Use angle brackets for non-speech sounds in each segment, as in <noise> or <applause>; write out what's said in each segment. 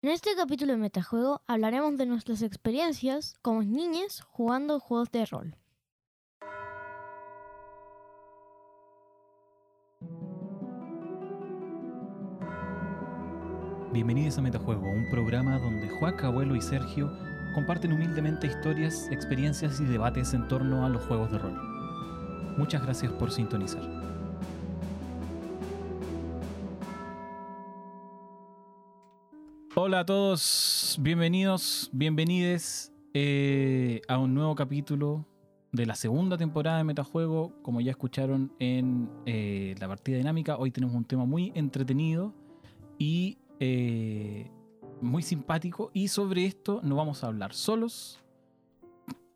En este capítulo de Metajuego hablaremos de nuestras experiencias como niñas jugando juegos de rol. Bienvenidos a Metajuego, un programa donde Juaca, Abuelo y Sergio comparten humildemente historias, experiencias y debates en torno a los juegos de rol. Muchas gracias por sintonizar. Hola a todos, bienvenidos, bienvenides eh, a un nuevo capítulo de la segunda temporada de Metajuego. Como ya escucharon en eh, la partida dinámica, hoy tenemos un tema muy entretenido y eh, muy simpático. Y sobre esto no vamos a hablar solos,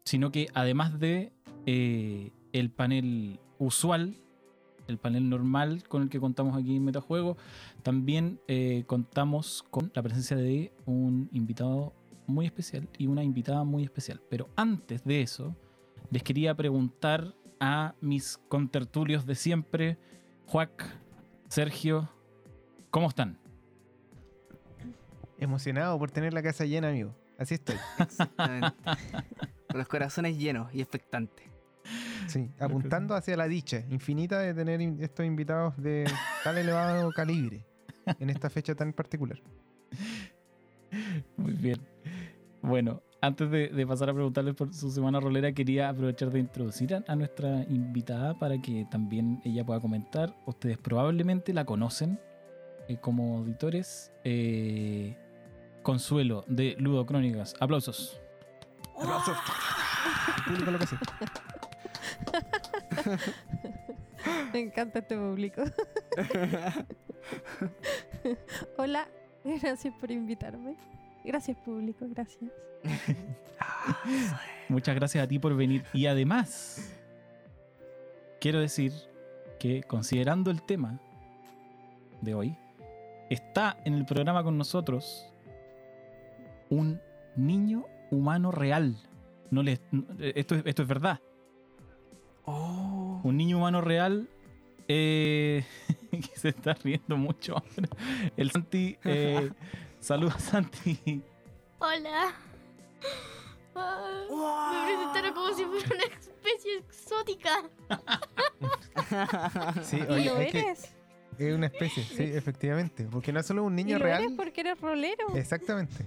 sino que además de el panel usual, el panel normal con el que contamos aquí en Metajuego, también eh, contamos con la presencia de un invitado muy especial y una invitada muy especial. Pero antes de eso, les quería preguntar a mis contertulios de siempre, Juac, Sergio, ¿cómo están? Emocionado por tener la casa llena, amigo. Así estoy. Exactamente. Con los corazones llenos y expectantes. Sí, <laughs> apuntando hacia la dicha infinita de tener estos invitados de tal elevado <laughs> calibre en esta fecha tan particular. Muy bien. Bueno, antes de, de pasar a preguntarles por su semana rolera, quería aprovechar de introducir a, a nuestra invitada para que también ella pueda comentar. Ustedes probablemente la conocen eh, como auditores. Eh, Consuelo de Ludo Crónicas. Aplausos. Aplausos. El <laughs> público lo que hace. Me encanta este público. <laughs> Hola, gracias por invitarme. Gracias público, gracias. <laughs> Muchas gracias a ti por venir. Y además, quiero decir que considerando el tema de hoy, está en el programa con nosotros un niño humano real. No les, esto, es, esto es verdad. Oh. Un niño humano real eh, <laughs> que se está riendo mucho ahora. El Santi. Eh, <laughs> saludos, Santi. Hola. Ah, Me presentaron como si fuera una especie exótica. <laughs> Sí, ¿Y oye, lo que- eres? es una especie, sí, efectivamente. Porque no es solo un niño ¿Y lo real. eres porque eres rolero? Exactamente.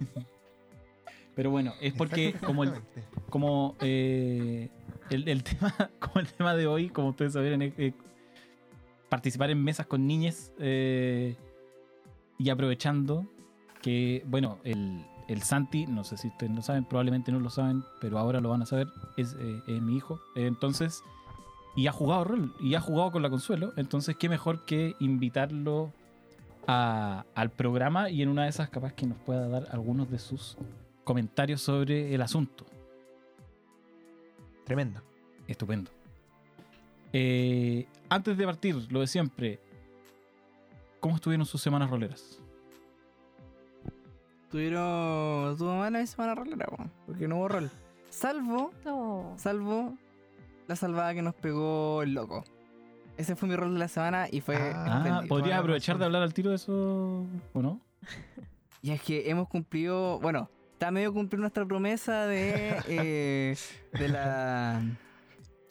Pero bueno, es porque como el, como eh, el, tema <laughs> como el tema de hoy como ustedes saben eh, participar en mesas con niñas eh, y aprovechando que bueno el, el Santi no sé si ustedes lo saben probablemente no lo saben pero ahora lo van a saber es, eh, es mi hijo. Entonces y ha jugado rol y ha jugado con la consuelo. Entonces qué mejor que invitarlo a- al programa y en una de esas capaz que nos pueda dar algunos de sus comentarios sobre el asunto Tremendo. Estupendo. Eh, antes de partir, lo de siempre, ¿cómo estuvieron sus semanas roleras? Tuvieron. Tuvo mala mi semana rolera, po, porque no hubo rol. <laughs> Salvo. No. Salvo la salvada que nos pegó el loco. Ese fue mi rol de la semana y fue. Ah, ¿podrías aprovechar de hablar al tiro de eso o no? <laughs> Y es que hemos cumplido. Bueno, está medio cumplir nuestra promesa de. eh, de la.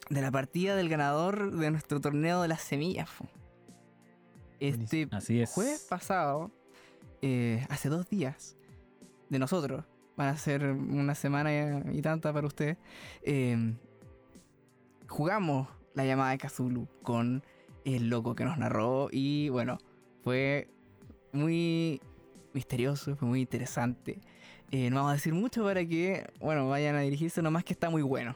De la partida del ganador de nuestro torneo de las semillas. Este Así es. jueves pasado, eh, hace dos días, de nosotros, van a ser una semana y, y tanta para ustedes, eh, jugamos la llamada de Kazulu con el loco que nos narró y bueno, fue muy misterioso, fue muy interesante. Eh, no vamos a decir mucho para que, bueno, vayan a dirigirse, nomás que está muy bueno.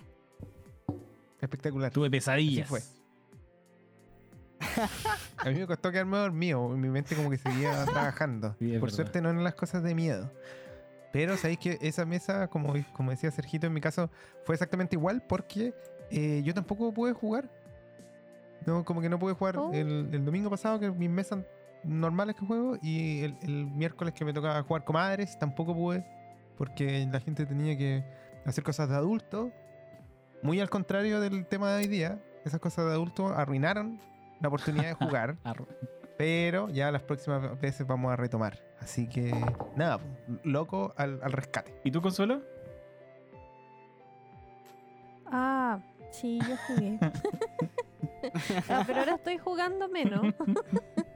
Espectacular. Tuve pesadillas. Así fue. <laughs> A mí me costó quedarme dormido. Mi mente como que seguía trabajando. Sí, Por verdad. suerte no en las cosas de miedo. Pero sabéis que esa mesa, como, como decía Sergito en mi caso, fue exactamente igual porque eh, yo tampoco pude jugar. No, como que no pude jugar Oh. el, el domingo pasado, que mis mesas normales que juego, y el, el miércoles que me tocaba jugar comadres, tampoco pude, porque la gente tenía que hacer cosas de adulto. Muy al contrario del tema de hoy día, esas cosas de adulto arruinaron la oportunidad de <laughs> jugar. Pero ya las próximas veces vamos a retomar. Así que nada, loco al, al rescate. ¿Y tú, Consuelo? Ah, sí, yo jugué. <laughs> Ah, pero ahora estoy jugando menos.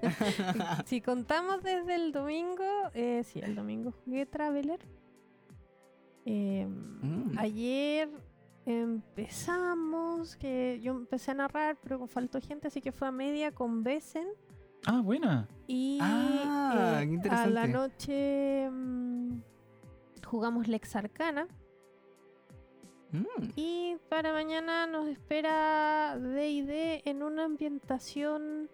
<laughs> si contamos desde el domingo, eh, sí, el domingo jugué Traveler. Eh, Mm. Ayer empezamos, que yo empecé a narrar, pero faltó gente, así que fue a media con Besen. Ah, buena. Y Ah, eh, qué a la noche mm, jugamos Lex Arcana. Mm. Y para mañana nos espera D&D en una ambientación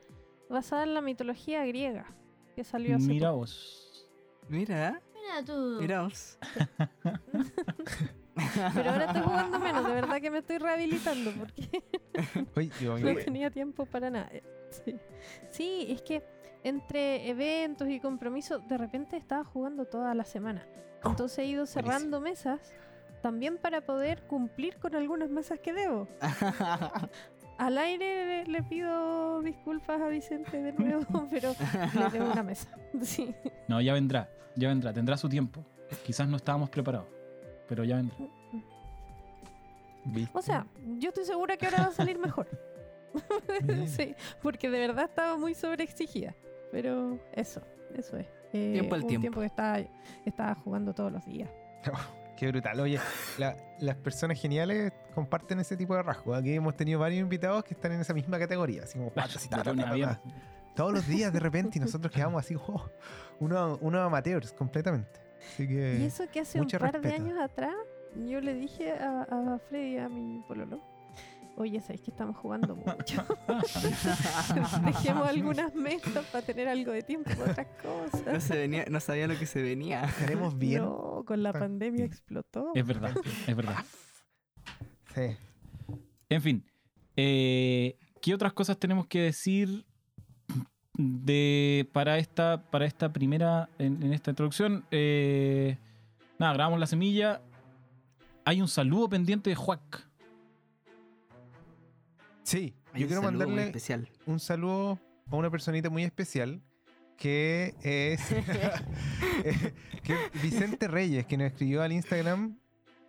basada en la mitología griega que salió hace Mira poco. vos. Mira, Mira tú. miraos. <laughs> Pero ahora estoy jugando menos, de verdad que me estoy rehabilitando porque <laughs> yo- no tenía tiempo para nada. Sí. Sí, es que entre eventos y compromisos, de repente estaba jugando toda la semana. Oh, Entonces he ido cerrando mesas también para poder cumplir con algunas mesas que debo. <laughs> Al aire le, le pido disculpas a Vicente de nuevo, <laughs> <laughs> pero le debo una mesa. <laughs> Sí. No, ya vendrá. Ya vendrá. Tendrá su tiempo. Quizás no estábamos preparados. Pero ya vendrá. ¿Viste? O sea, yo estoy segura que ahora va a salir mejor. Sí, porque de verdad estaba muy sobreexigida. Pero eso, eso es. Eh, Tiempo al un tiempo. tiempo que estaba, estaba jugando todos los días. Qué brutal. Oye, la- las personas geniales comparten ese tipo de rasgos. Aquí hemos tenido varios invitados que están en esa misma categoría. Así como patas <laughs> y. Todos los días de repente y <laughs> nosotros quedamos así, oh, unos, unos amateurs completamente. Así que... Y eso que hace un par de años atrás, yo le dije a, a Freddy, a mi pololo, oye, sabéis que estamos jugando mucho. <laughs> Dejemos algunas mesas para tener algo de tiempo para otras No, cosas. se venía, no sabía lo que se venía. Estaremos <laughs> bien. No, con la pandemia explotó. Es verdad. Es verdad. Sí. En fin. eh, ¿Qué otras cosas tenemos que decir de para esta para esta primera en, en esta introducción? Eh, nada, grabamos la semilla. Hay un saludo pendiente de Juac. Sí, Hay yo quiero mandarle especial. un saludo a una personita muy especial que es <laughs> <laughs> que Vicente Reyes, que nos escribió al Instagram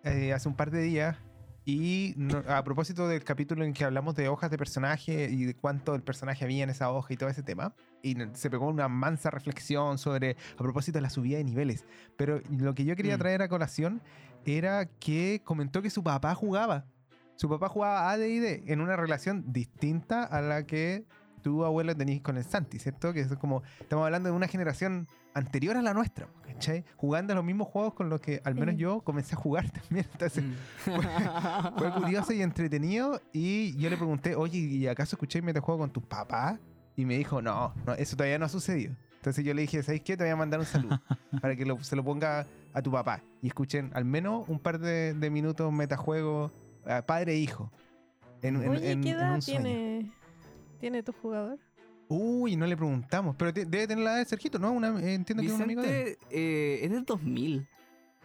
eh, hace un par de días. Y no- a propósito del capítulo en que hablamos de hojas de personaje y de cuánto el personaje había en esa hoja y todo ese tema, y se pegó una mansa reflexión sobre, a propósito de la subida de niveles. Pero lo que yo quería Mm. traer a colación era que comentó que su papá jugaba. Su papá jugaba AD&D en una relación distinta a la que tu abuelo tenías con el Santi, ¿cierto? Que es como, estamos hablando de una generación anterior a la nuestra, ¿cachai? Jugando los mismos juegos con los que al menos yo comencé a jugar <laughs> también. Entonces, Mm. fue curioso y entretenido. Y yo le pregunté, oye, ¿y acaso escuché metajuego con tus papás? Y me dijo, no, no, eso todavía no ha sucedido. Entonces yo le dije, ¿sabes qué? Te voy a mandar un saludo <laughs> para que lo- se lo ponga a tu papá. Y escuchen al menos un par de, de minutos metajuego padre e hijo. En, en- Oye, en- ¿qué en edad un sueño. tiene, tiene tu jugador? Uy, no le preguntamos. Pero te- debe tener la edad de Sergito, ¿no? Una, eh, entiendo que es un amigo de él. Vicente eh, es del 2000.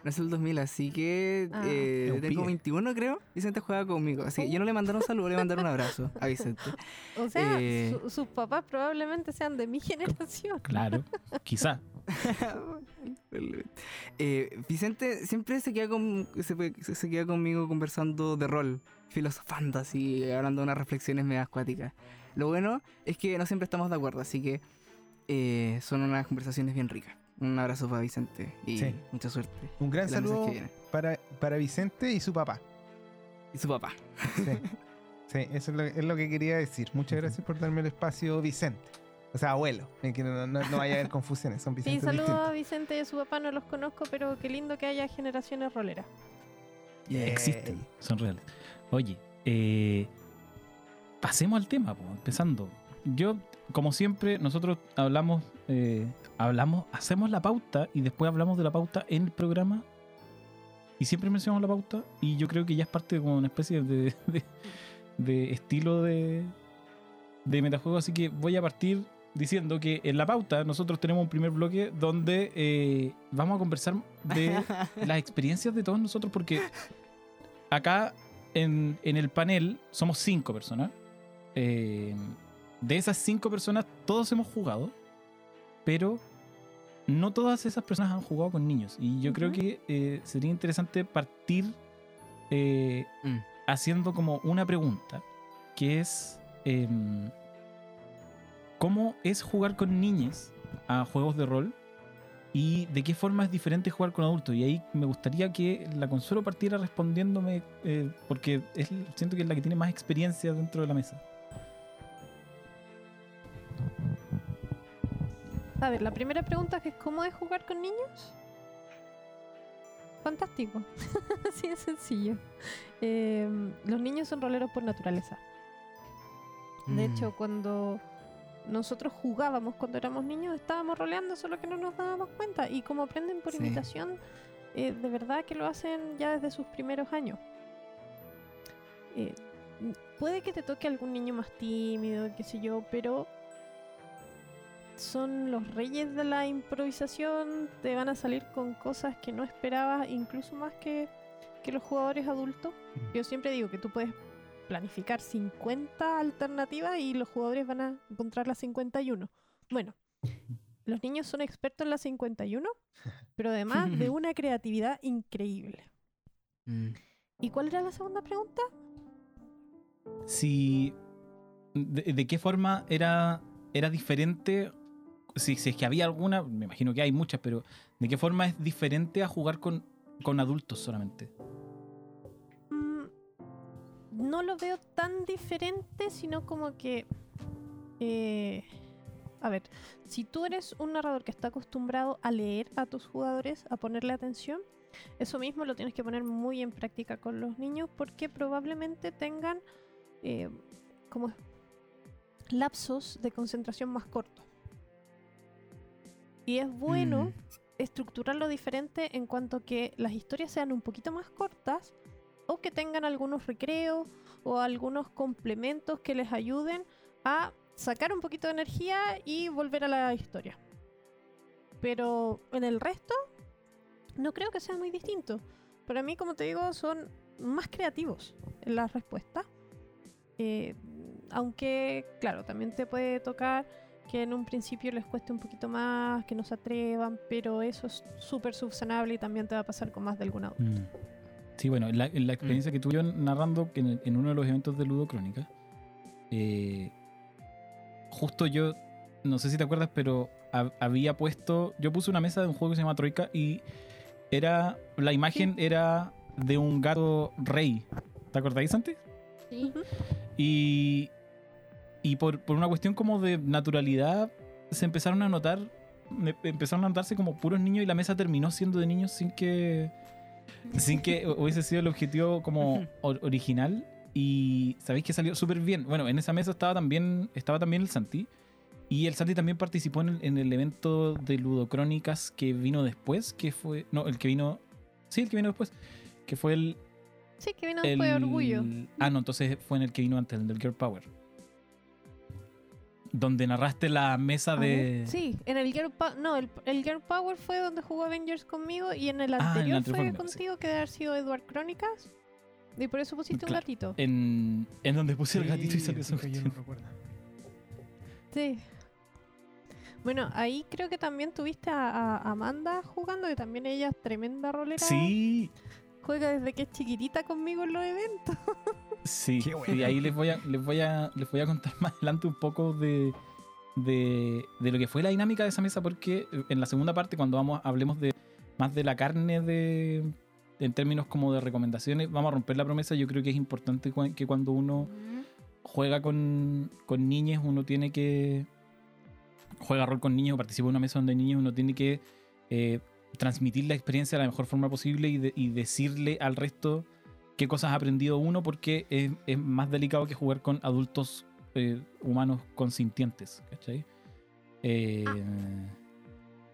No es el 2000, así que Ah. eh, tengo pibe. 21 creo. Vicente juega conmigo. Así que yo no le mandaré un saludo, le mandaré un abrazo a Vicente. <laughs> O sea, Eh. su- sus papás probablemente sean de mi <laughs> generación. Claro, quizá. <laughs> Eh, Vicente siempre se queda, con, se, se- queda conmigo conversando de rol, filosofando así, hablando de unas reflexiones medio acuáticas. Lo bueno es que no siempre estamos de acuerdo, así que eh, son unas conversaciones bien ricas. Un abrazo para Vicente y Sí. mucha suerte. Un gran saludo para, para Vicente y su papá. Y su papá. Sí, Sí, eso es lo, es lo que quería decir. Muchas gracias por darme el espacio, Vicente. O sea, abuelo. Que no, no- no vaya a haber confusiones. Son Sí, saludos a Vicente y a su papá, no los conozco, pero qué lindo que haya generaciones roleras. Yay. Existen, son reales. Oye, eh, pasemos al tema, po, empezando. Yo, como siempre, nosotros hablamos, eh, hablamos, hacemos la pauta y después hablamos de la pauta en el programa. Y siempre mencionamos la pauta y yo creo que ya es parte de como una especie de, de- de estilo de, de metajuego. Así que voy a partir diciendo que en la pauta nosotros tenemos un primer bloque donde eh, vamos a conversar de <laughs> las experiencias de todos nosotros porque acá en, en el panel somos cinco personas. Eh, de esas cinco personas, todos hemos jugado, pero no todas esas personas han jugado con niños. Y yo creo que eh, sería interesante partir Mm. haciendo como una pregunta, que es, em, ¿cómo es jugar con niñas a juegos de rol? ¿Y de qué forma es diferente jugar con adultos? Y ahí me gustaría que la Consuelo partiera respondiéndome, eh, porque es, siento que es la que tiene más experiencia dentro de la mesa. A ver, la primera pregunta que es ¿cómo es jugar con niños? Fantástico. <laughs> Así de sencillo. Eh, los niños son roleros por naturaleza. De Mm. hecho, cuando nosotros jugábamos cuando éramos niños, estábamos roleando, solo que no nos dábamos cuenta. Y como aprenden por Sí. imitación, eh, de verdad que lo hacen ya desde sus primeros años. Eh, puede que te toque algún niño más tímido, qué sé yo, pero son los reyes de la improvisación, te van a salir con cosas que no esperabas, incluso más que, que los jugadores adultos. Yo siempre digo que tú puedes planificar 50 alternativas y los jugadores van a encontrar las 51. Bueno, los niños son expertos en las 51, pero además de <laughs> una creatividad increíble. Mm. ¿Y cuál era la segunda pregunta? Si. ¿De, de qué forma era, era diferente? Si, si es que había alguna, me imagino que hay muchas, pero ¿de qué forma es diferente a jugar con, con adultos solamente? No lo veo tan diferente, sino como que... eh, a ver, si tú eres un narrador que está acostumbrado a leer a tus jugadores, a ponerle atención, eso mismo lo tienes que poner muy en práctica con los niños porque probablemente tengan eh, como lapsos de concentración más cortos. Y es bueno Mm. estructurarlo diferente en cuanto que las historias sean un poquito más cortas o que tengan algunos recreos o algunos complementos que les ayuden a sacar un poquito de energía y volver a la historia. Pero en el resto no creo que sea muy distinto. Para mí, como te digo, son más creativos en las respuestas. Eh, aunque, claro, también te puede tocar que en un principio les cueste un poquito más, que no se atrevan, pero eso es súper subsanable y también te va a pasar con más de alguna otra. Mm. Sí, bueno, en la, la experiencia que tuve yo narrando que en, en uno de los eventos de Ludo Crónica, eh, justo yo, no sé si te acuerdas, pero ha- había puesto, yo puse una mesa de un juego que se llama Troika y era, la imagen era de un gato rey. ¿Te acordáis antes? Sí. Y, y por, por una cuestión como de naturalidad, se empezaron a notar, empezaron a notarse como puros niños y la mesa terminó siendo de niños sin que, sin que hubiese sido el objetivo como or- original. Y sabéis que salió súper bien. Bueno, en esa mesa estaba también, estaba también el Santi. Y el Santi también participó en el, en el evento de Ludocrónicas que vino después, que fue... No, el que vino... Sí, el que vino después. Que fue el, Sí, que vino el- después de orgullo. Ah, no, entonces fue en el que vino antes, el del Girl Power. Donde narraste la mesa A de. Sí, en el Girl Power. No, el, el Girl Power fue donde jugó Avengers conmigo y en el Ah, en el anterior fue sí. contigo que debe haber sido Edward Crónicas. Y por eso pusiste Claro. un gatito. En, en donde puse el gatito y salió esa yo no recuerdo. Sí. Bueno, ahí creo que también tuviste a, a Amanda jugando, que también ella es tremenda rolera. Sí, Juega desde que es chiquitita conmigo en los eventos. <laughs> sí. Y ahí les voy, a, les, voy a, les voy a contar <laughs> más adelante un poco de, de, de lo que fue la dinámica de esa mesa, porque en la segunda parte, cuando vamos hablemos de más de la carne de en términos como de recomendaciones, vamos a romper la promesa. Yo creo que es importante que cuando uno juega con, con niños, uno tiene que. Juega rol con niños o participa en una mesa donde hay niños, uno tiene que eh, transmitir la experiencia de la mejor forma posible y, de- y decirle al resto qué cosas ha aprendido uno, porque es, es más delicado que jugar con adultos eh, humanos consintientes. ¿Cachai? Eh,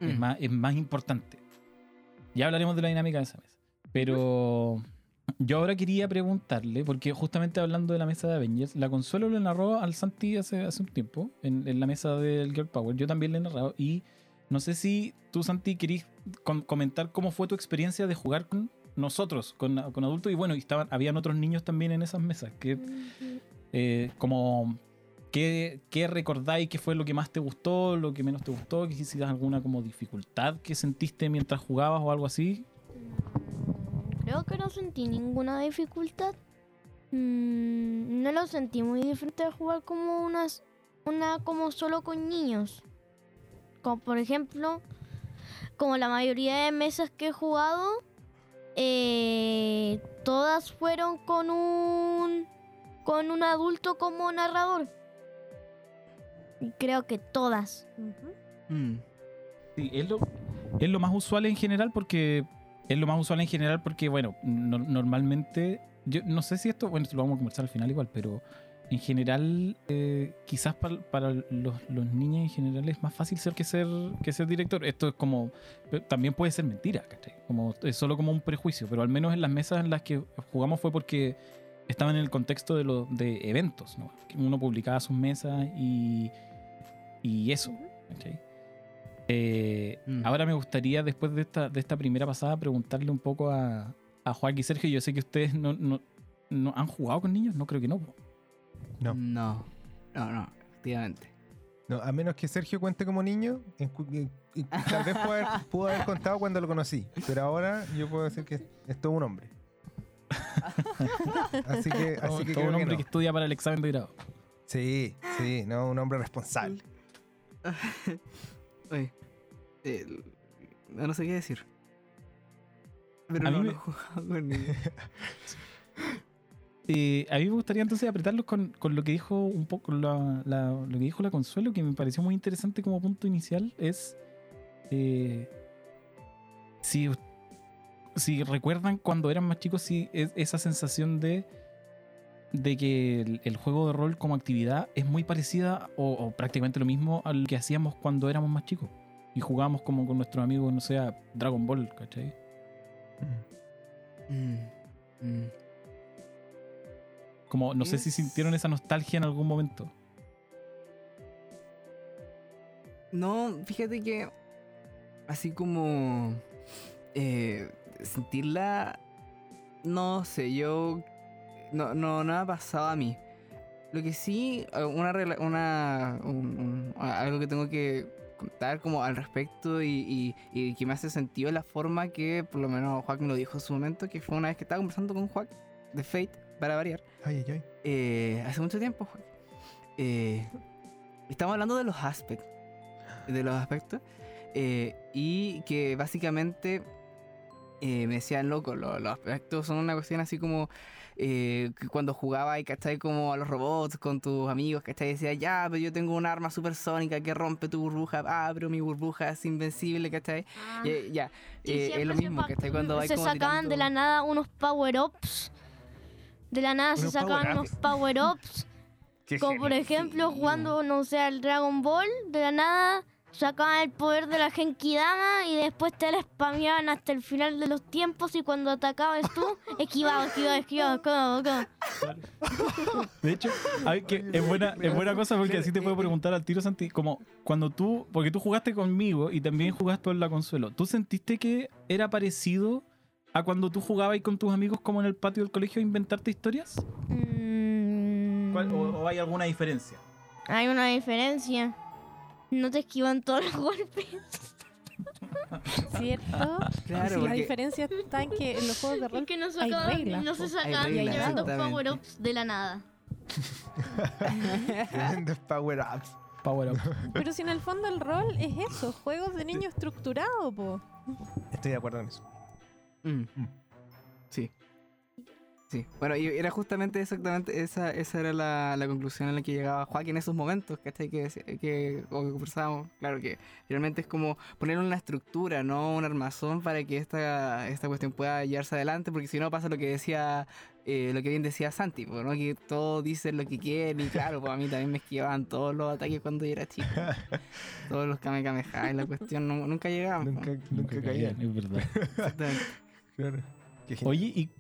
es, Mm. más, es más importante. Ya hablaremos de la dinámica de esa mesa. Pero yo ahora quería preguntarle, porque justamente hablando de la mesa de Avengers, la Consuelo le narró al Santi hace, hace un tiempo, en, en la mesa del Girl Power. Yo también le he narrado. Y no sé si tú, Santi, querís com- comentar cómo fue tu experiencia de jugar con nosotros, con, con adultos. Y bueno, y estaban, habían otros niños también en esas mesas, que eh, como ¿qué, qué recordáis que fue lo que más te gustó, lo que menos te gustó? ¿Que hiciste alguna como dificultad que sentiste mientras jugabas o algo así? Creo que no sentí ninguna dificultad. Mm, no lo sentí muy diferente de jugar como unas, una como solo con niños. Como por ejemplo, como la mayoría de mesas que he jugado, eh, todas fueron con un con un adulto como narrador. Y creo que todas. Mm. Sí, es lo, es lo más usual en general porque. Es lo más usual en general porque, bueno, no- normalmente. Yo no sé si esto. Bueno, esto lo vamos a conversar al final igual, pero en general, eh, quizás para, para los, los niños en general es más fácil ser que ser que ser director. Esto es como. También puede ser mentira, ¿cachai? Como, es solo como un prejuicio, pero al menos en las mesas en las que jugamos fue porque estaban en el contexto de, los de eventos, ¿no? Uno publicaba sus mesas y. Y eso, ¿cachai? Eh, Mm. Ahora me gustaría, después de esta, de esta primera pasada, preguntarle un poco a, a Joaquín y Sergio. Yo sé que ustedes no, no, no han jugado con niños, no creo que no. No. No, no, no, efectivamente. No, a menos que Sergio cuente como niño, en cu- en- en- tal vez pudo haber, <laughs> pudo haber contado cuando lo conocí, pero ahora yo puedo decir que es todo un hombre. <laughs> Así que, Todo, así que todo un que hombre no. que estudia para el examen de grado. Sí, sí, no, un hombre responsable. <laughs> Oye, no no sé qué decir. Pero A no, mí no me- he jugado con niños. Eh, a mí me gustaría entonces apretarlos con, con lo que dijo un poco la, lo que dijo la Consuelo, que me pareció muy interesante como punto inicial, es eh, si, si recuerdan cuando eran más chicos, si es esa sensación de de que el, juego de rol como actividad es muy parecida o, prácticamente lo mismo al que hacíamos cuando éramos más chicos y jugábamos como con nuestros amigos, no sé, Dragon Ball, ¿cachai? Mm, mm. Como no sé si sintieron esa nostalgia en algún momento. No, fíjate que así como eh, sentirla, no sé, yo no, no, no ha pasado a mí. Lo que sí, una, una un- un- a- algo que tengo que contar como al respecto y, y- y que me hace sentido la forma que por lo menos Juan me lo dijo en su momento, que fue una vez que estaba conversando con Juan de Fate, para variar. Ay, ay, ay. Eh, hace mucho tiempo, Juan. Eh, estamos hablando de los aspectos. De los aspectos. eh, y que básicamente eh, me decían, loco, lo- los aspectos son una cuestión así como eh, que cuando jugaba y cachai como a los robots con tus amigos, cachai, decía, ya, pero yo tengo un arma supersónica que rompe tu burbuja, ah, pero mi burbuja es invencible, cachai. Y, ya, eh, es lo se mismo, cachai, cuando se como sacaban de la nada unos power-ups. De la nada se sacaban power-ups. <laughs> unos power-ups. Como por ejemplo sí. jugando, no sé, al Dragon Ball, de la nada sacaban el poder de la Genkidama y después te la spameaban hasta el final de los tiempos y cuando atacabas tú, <laughs> esquivaba, esquivaba, esquivaba, esquivaba, esquivaba. De hecho, hay que, es, buena, es buena cosa porque así te puedo preguntar al tiro, Santi, como cuando tú, porque tú jugaste conmigo y también jugaste en la Consuelo, ¿tú sentiste que era parecido a cuando tú jugabas con tus amigos como en el patio del colegio a inventarte historias? Mm, hay alguna diferencia? Hay una diferencia. No te esquivan todos los <laughs> golpes. <laughs> ¿Cierto? Claro, Sí, la diferencia está en que en los juegos de Es rol que no, hay sacaban, reglas, no se sacaban Hay exactamente. power-ups de la nada. <laughs> Tremendos power-ups. Power up. Pero si en el fondo el rol es eso, juegos de niño estructurado, po. Estoy de acuerdo en eso. Mm. Mm. Sí. Sí. Bueno, y era justamente exactamente esa, esa era la, la conclusión a la que llegaba Joaquín en esos momentos, ¿cachai? Que, que, como que conversábamos. Claro que realmente es como poner una estructura, no un armazón para que esta, esta cuestión pueda llevarse adelante, porque si no pasa lo que decía, eh, lo que bien decía Santi, ¿no? Que todos dicen lo que quieren y claro, pues a mí también me esquivaban todos los ataques cuando yo era chico. <laughs> todos los Kamehameha y la cuestión no- nunca llegaban. pues. Nunca, nunca caían. Es verdad. Exactamente. Claro. Oye, y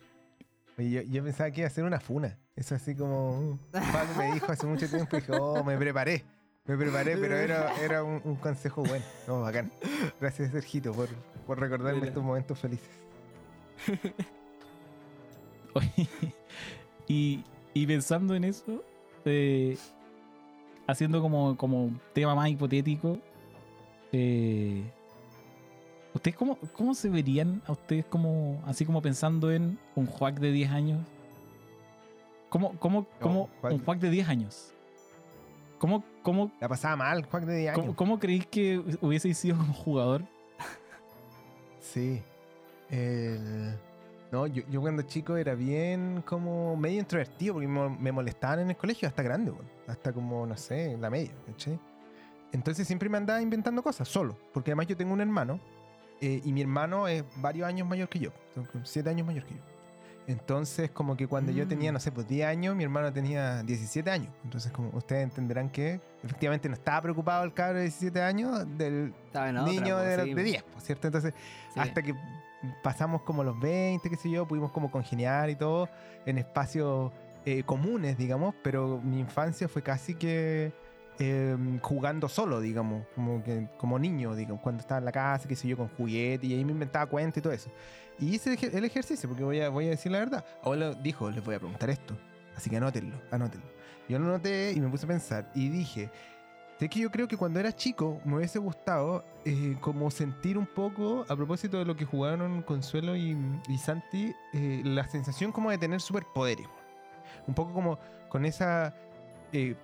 Oye, yo, yo pensaba que iba a ser una funa. Eso así como. Pablo me dijo hace mucho tiempo y dije, oh, me preparé. Me preparé, pero era, era un, un consejo bueno. No, bacán. Gracias, Sergito, por, por recordarme Mira. estos momentos felices. <laughs> Oye, y, y pensando en eso, eh, haciendo como, como tema más hipotético, eh, ¿ustedes cómo, cómo se verían a ustedes como, así como pensando en un Juac de 10 años? ¿Cómo, cómo, cómo Juac- un Juac de 10 años? ¿Cómo, cómo, La pasaba mal, Juan de 10 años. cómo, cómo creéis que hubiese sido como jugador? Sí. El- No, yo, yo cuando chico era bien como medio introvertido porque me, me molestaban en el colegio hasta grande, hasta como, no sé, la media, ¿cachai? Entonces siempre me andaba inventando cosas solo, porque además yo tengo un hermano eh, y mi hermano es varios años mayor que yo, siete años mayor que yo. Entonces como que cuando yo tenía, Mm. no sé, pues 10 años, mi hermano tenía 17 años. Entonces como ustedes entenderán que efectivamente no estaba preocupado el cabro de 17 años del otra, niño po, de, sí, de 10, pues, ¿cierto? Entonces sí. hasta que pasamos como los 20, qué sé yo, pudimos como congeniar y todo en espacios eh, comunes, digamos, pero mi infancia fue casi que eh, jugando solo, digamos, como que como niño, digamos, cuando estaba en la casa, qué sé yo, con juguete y ahí me inventaba cuentos y todo eso. Y hice el ejer- el ejercicio, porque voy a, voy a decir la verdad. Ahora dijo, les voy a preguntar esto, así que anótenlo, anótenlo. Yo lo noté y me puse a pensar y dije, sé que yo creo que cuando era chico me hubiese gustado eh, como sentir un poco, a propósito de lo que jugaron Consuelo y, y Santi, eh, la sensación como de tener superpoderes. Un poco como con esa eh,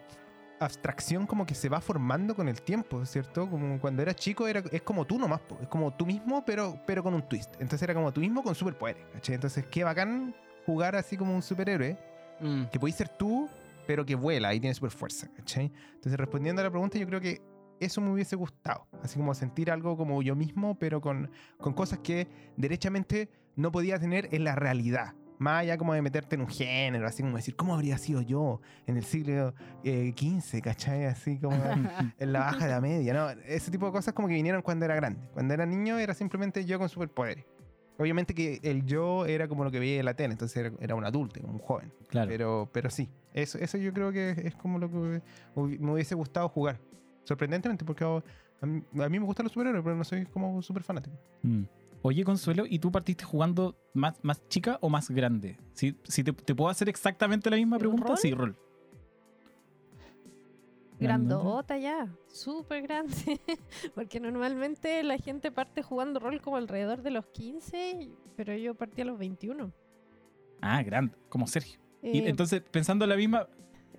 abstracción como que se va formando con el tiempo, ¿cierto? Como cuando eras chico era, es como tú nomás, po, es como tú mismo, pero, pero con un twist. Entonces era como tú mismo con superpoderes, ¿cachai? Entonces qué bacán jugar así como un superhéroe Mm. que podéis ser tú, pero que vuela y tiene super fuerza, ¿cachai? Entonces, respondiendo a la pregunta, yo creo que eso me hubiese gustado. Así como sentir algo como yo mismo, pero con, con cosas que derechamente no podía tener en la realidad. Más allá como de meterte en un género, así como decir, ¿cómo habría sido yo en el siglo eh, XV, ¿cachai? Así como <laughs> en la baja de la media, ¿no? Ese tipo de cosas como que vinieron cuando era grande. Cuando era niño era simplemente yo con superpoderes. Obviamente que el yo era como lo que veía en la tele, entonces era, era un adulto, como un joven. Claro. Pero, pero sí, eso, eso yo creo que es como lo que me hubiese gustado jugar. Sorprendentemente, porque a mí, a mí me gustan los superhéroes, pero no soy como súper fanático. Mm. Oye, Consuelo, ¿y tú partiste jugando más, más chica o más grande? Si, si te, te puedo hacer exactamente la misma ¿El pregunta, rol? sí, rol. Grandota ya, súper grande. <laughs> Porque normalmente la gente parte jugando rol como alrededor de los 15, pero yo partí a los 21. Ah, grande, como Sergio. y Eh, entonces, pensando la misma,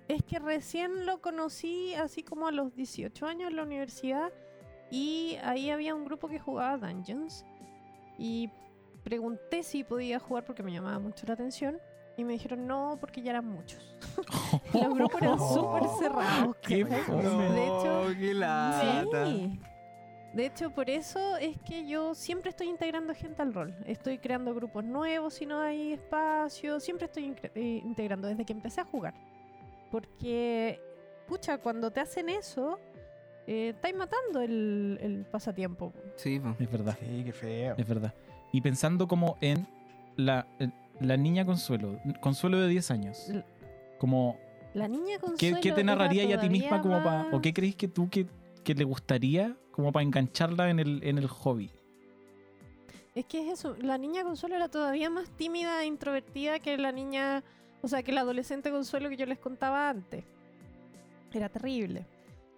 Es que recién lo conocí así como a los 18 años en la universidad y ahí había un grupo que jugaba Dungeons y pregunté si podía jugar porque me llamaba mucho la atención y me dijeron no porque ya eran muchos. <laughs> Los grupos eran súper cerrados. Qué. De hecho, qué lata. Sí. De hecho, por eso es que yo siempre estoy integrando gente al rol. Estoy creando grupos nuevos si no hay espacio. Siempre estoy eh, integrando desde que empecé a jugar. Porque, pucha, cuando te hacen eso, eh, estáis matando el, el pasatiempo. Sí, po. es verdad, Sí, qué feo. es verdad. Y pensando como en la, la niña Consuelo, Consuelo de 10 años, como, La niña ¿qué, Consuelo qué te era narraría ella a ti misma como todavía para, o qué más- crees que tú que, que le gustaría como para engancharla en el, en el hobby? Es que es eso, la niña Consuelo era todavía más tímida e introvertida que la niña, o sea, que la adolescente Consuelo que yo les contaba antes. Era terrible.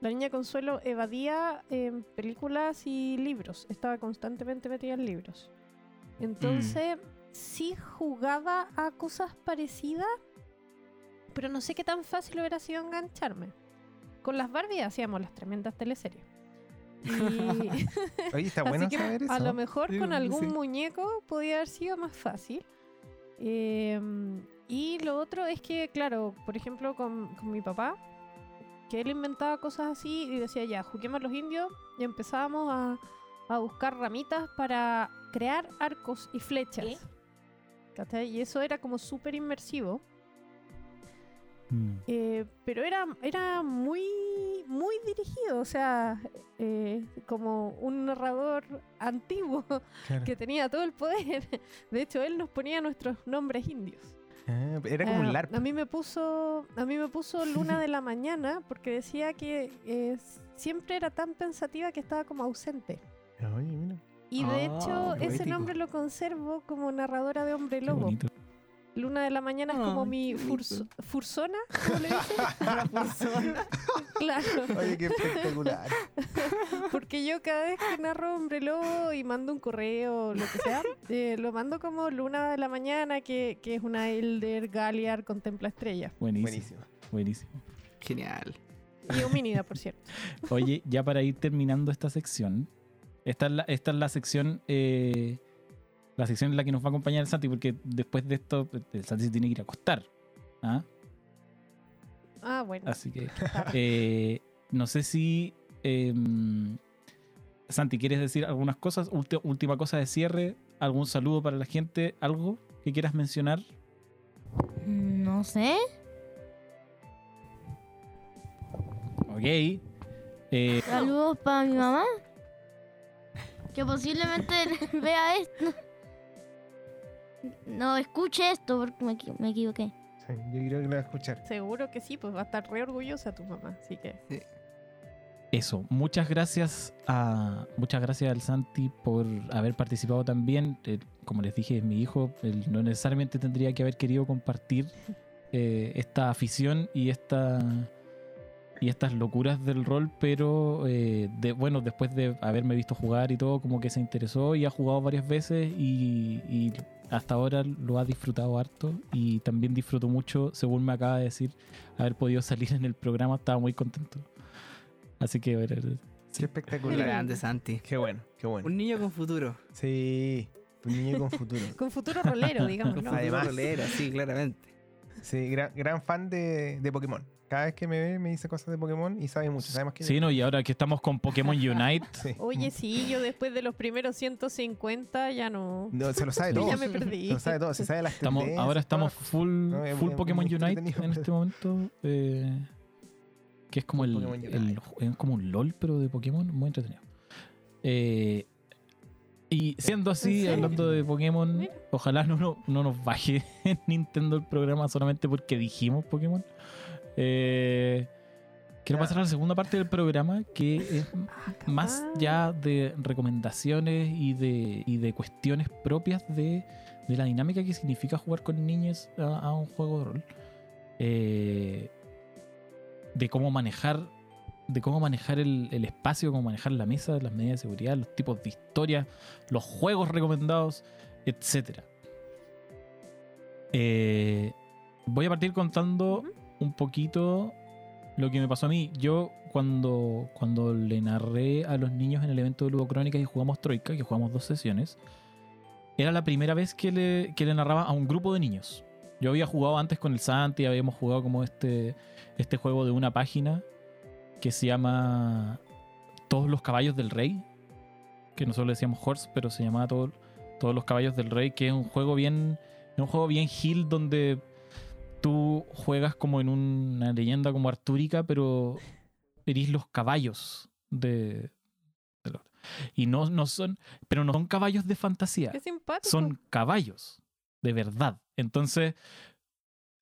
La niña Consuelo evadía en películas y libros, estaba constantemente metida en libros. Entonces, sí jugaba a cosas parecidas, pero no sé qué tan fácil hubiera sido engancharme. Con las Barbie hacíamos las tremendas teleseries. <laughs> Y... Oye, está <laughs> bueno que saber eso. A lo mejor Sí, con algún sí. muñeco podía haber sido más fácil. Em, y lo otro es que, claro, por ejemplo, con, con mi papá, que él inventaba cosas así y decía, ya, juguemos a los indios y empezábamos a, a buscar ramitas para crear arcos y flechas. Y eso era como súper inmersivo. Mm. Eh, pero era, era muy, muy dirigido, o sea, eh, como un narrador antiguo Claro. que tenía todo el poder. De hecho, él nos ponía nuestros nombres indios. Ah, era como un LARP. A mí me puso, a mí me puso Luna de la mañana porque decía que eh, siempre era tan pensativa que estaba como ausente. Mira. Y de Ah, hecho, ese nombre lo conservo como narradora de Hombre Qué Lobo. bonito. Luna de la mañana es como mi bonito. fursona, ¿cómo le dicen? <laughs> <laughs> claro. Oye, qué espectacular. <laughs> Porque yo cada vez que narro Hombre Lobo y mando un correo o lo que sea, eh, lo mando como Luna de la Mañana, que, que es una Elder Galiar contempla estrellas. Buenísimo. Buenísimo. Buenísimo. Genial. Y homínida, por cierto. Oye, ya para ir terminando esta sección, esta es la, esta es la sección. eh, la sección en la que nos va a acompañar el Santi, porque después de esto, el Santi se tiene que ir a acostar. ¿ah? Ah, bueno. Así que. <laughs> eh, no sé si. em, Santi, ¿quieres decir algunas cosas? Ulti- última cosa de cierre. ¿Algún saludo para la gente? ¿Algo que quieras mencionar? No sé. Ok. Eh, Saludos para mi mamá. Que posiblemente <laughs> vea esto. No escuche esto porque me, equi- me equivoqué. Sí, yo creo que lo va a escuchar. Seguro que sí, pues va a estar re orgullosa tu mamá. Así que eso, muchas gracias a muchas gracias al Santi por haber participado también. Eh, como les dije, es mi hijo. Él no necesariamente tendría que haber querido compartir <laughs> eh, esta afición y esta y estas locuras del rol, pero eh, de, bueno, después de haberme visto jugar y todo, como que se interesó y ha jugado varias veces y, y hasta ahora lo ha disfrutado harto y también disfruto mucho, según me acaba de decir, haber podido salir en el programa, estaba muy contento. Así que, a ver, Qué Qué espectacular. Grande, Santi. Qué bueno, qué bueno. Un niño con futuro. Sí, un niño con futuro. <laughs> con futuro rolero, <laughs> digamos. Con ¿no? futuro Además. rolero, sí, claramente. Sí, gran, gran fan de, de Pokémon. Cada vez que me ve me dice cosas de Pokémon y sabe mucho. Sabe más que Sí, yo. no, y ahora que estamos con Pokémon <laughs> Unite, Sí. Oye, sí, yo después de los primeros 150 ya no. No, se lo sabe <laughs> todo. Ya me perdí. Se lo sabe todo. Se sabe las estamos, ahora estamos full, No, es- full es Pokémon Unite en este momento. eh, que es como el, es como un LOL, pero de Pokémon, muy entretenido. Eh, y siendo así, hablando de Pokémon, ojalá no, no, no nos baje en <laughs> Nintendo el programa solamente porque dijimos Pokémon. Eh, quiero pasar a la segunda parte del programa, que es más ya de recomendaciones y de, y de cuestiones propias de, de la dinámica que significa jugar con niños a, a un juego de rol. Eh, de cómo manejar de cómo manejar el, el espacio, cómo manejar la mesa, las medidas de seguridad, los tipos de historia, los juegos recomendados, etc. Eh, voy a partir contando. Un poquito lo que me pasó a mí. Yo cuando, cuando le narré a los niños en el evento de Ludo Crónicas y jugamos Troika, que jugamos dos sesiones, era la primera vez que le, que le narraba a un grupo de niños. Yo había jugado antes con el Santi, habíamos jugado como este, este juego de una página que se llama Todos los caballos del rey, que nosotros le decíamos Horse, pero se llamaba todo- Todos los caballos del rey, que es un juego bien, un juego bien hill donde tú juegas como en una leyenda como artúrica, pero eres los caballos de, de los- y no, no son, pero no son caballos de fantasía Qué simpático. son caballos, de verdad. Entonces,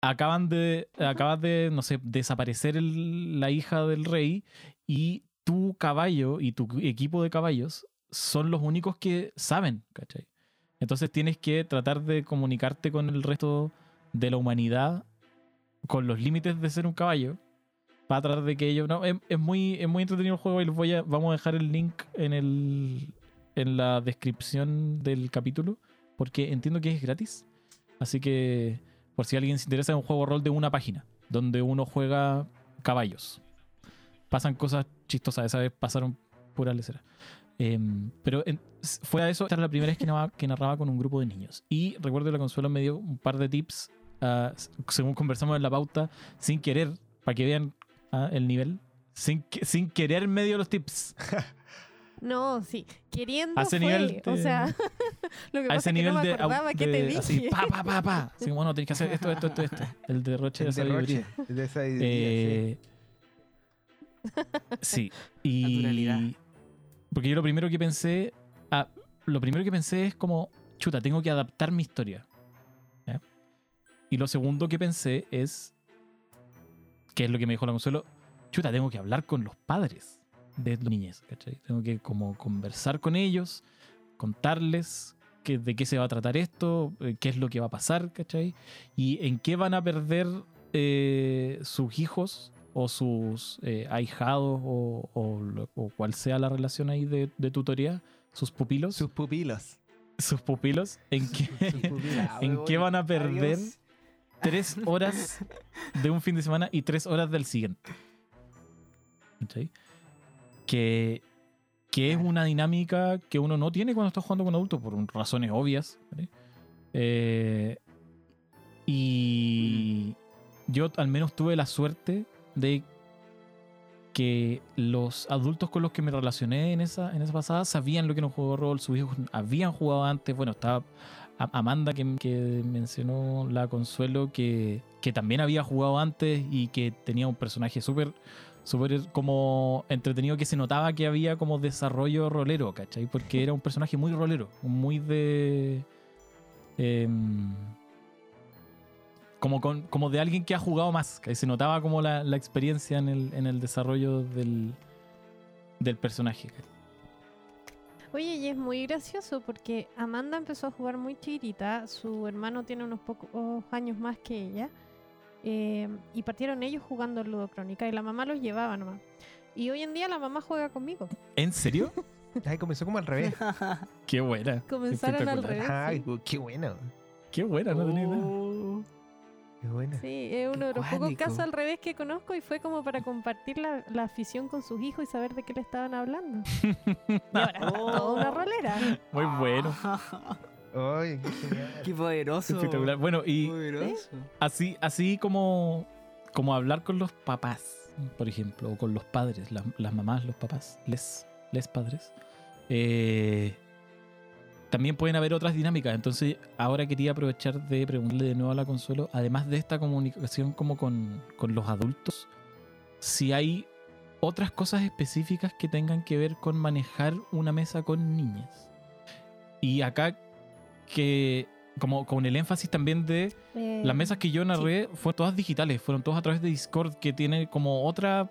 acaban de, acabas de, no sé, desaparecer el- la hija del rey y tu caballo y tu equipo de caballos son los únicos que saben, ¿cachai? Entonces tienes que tratar de comunicarte con el resto de la humanidad con los límites de ser un caballo para tratar de que ellos es, muy es muy entretenido el juego y les voy a vamos a dejar el link en el en la descripción del capítulo porque entiendo que es gratis. Así que por si alguien se interesa es un juego rol de una página donde uno juega caballos. Pasan cosas chistosas esa vez pasaron pura lecera. Em, pero en- fuera de eso, esta era la primera vez que narraba, que narraba con un grupo de niños. Y recuerdo que la consuelo me dio un par de tips, según conversamos en la pauta, sin querer, para que vean ah, el nivel. Sin, que- sin querer me dio los tips. <laughs> No, sí. Queriendo A ese fue. nivel O de- sea, <laughs> lo que A pasa ese es que nivel no me de, acordaba au- qué te de- dije. así, pa, pa, pa, pa. <laughs> Así, bueno, tenés que hacer esto, esto, esto, esto. El derroche de El sabiduría. derroche de sabiduría, Eh, sí. Y. Naturalidad. Porque yo lo primero que pensé. ah, lo primero que pensé es como. Chuta, tengo que adaptar mi historia. Y lo segundo que pensé es. Que es lo que me dijo la consuelo. Chuta, tengo que hablar con los padres de los niños. ¿cachai? Tengo que como conversar con ellos. Contarles qué- de qué se va a tratar esto, eh, qué es lo que va a pasar, ¿cachai? Y en qué van a perder eh, sus hijos o sus eh, ahijados o, o o cual sea la relación ahí de, de tutoría, sus pupilos, Sus pupilos. sus pupilos, en qué, <laughs> ¿En qué van a perder? Adiós. Tres horas de un fin de semana y tres horas del siguiente. Que, que es una dinámica que uno no tiene cuando está jugando con adultos por razones obvias. Eh, y yo al menos tuve la suerte de que los adultos con los que me relacioné en esa, en esa pasada sabían lo que era un juego de rol, sus hijos habían jugado antes, bueno, estaba Amanda que, mencionó la Consuelo que, que también había jugado antes y que tenía un personaje súper súper como entretenido que se notaba que había como desarrollo rolero, ¿cachai? Porque era un personaje muy rolero, muy de... em, como, con, como de alguien que ha jugado más, que se notaba como la, la experiencia en el, en el desarrollo del, del personaje. Oye, y es muy gracioso porque Amanda empezó a jugar muy chiquitita, su hermano tiene unos pocos años más que ella, eh, y partieron ellos jugando Ludocrónica y la mamá los llevaba nomás. Y hoy en día la mamá juega conmigo. ¿En serio? <laughs> Ay, comenzó como al revés. Qué buena. Comenzaron al revés. Ay, sí. qué bueno. Qué buena, no tenía idea. Qué buena. Sí, es uno de los pocos casos al revés que conozco y fue como para compartir la, la afición con sus hijos y saber de qué le estaban hablando. <laughs> Y ahora está toda una rolera. Muy bueno. Ay, qué genial. Qué poderoso. Espectacular. Bueno, y Poderoso. así, así como, como hablar con los papás, por ejemplo, o con los padres, las, las mamás, los papás, les, les padres. eh, también pueden haber otras dinámicas. Entonces, ahora quería aprovechar de preguntarle de nuevo a la Consuelo, además de esta comunicación como con, con los adultos, si hay otras cosas específicas que tengan que ver con manejar una mesa con niñas. Y acá que, como con el énfasis también de Eh, las mesas que yo narré fueron todas digitales, fueron todas a través de Discord, que tiene como otra.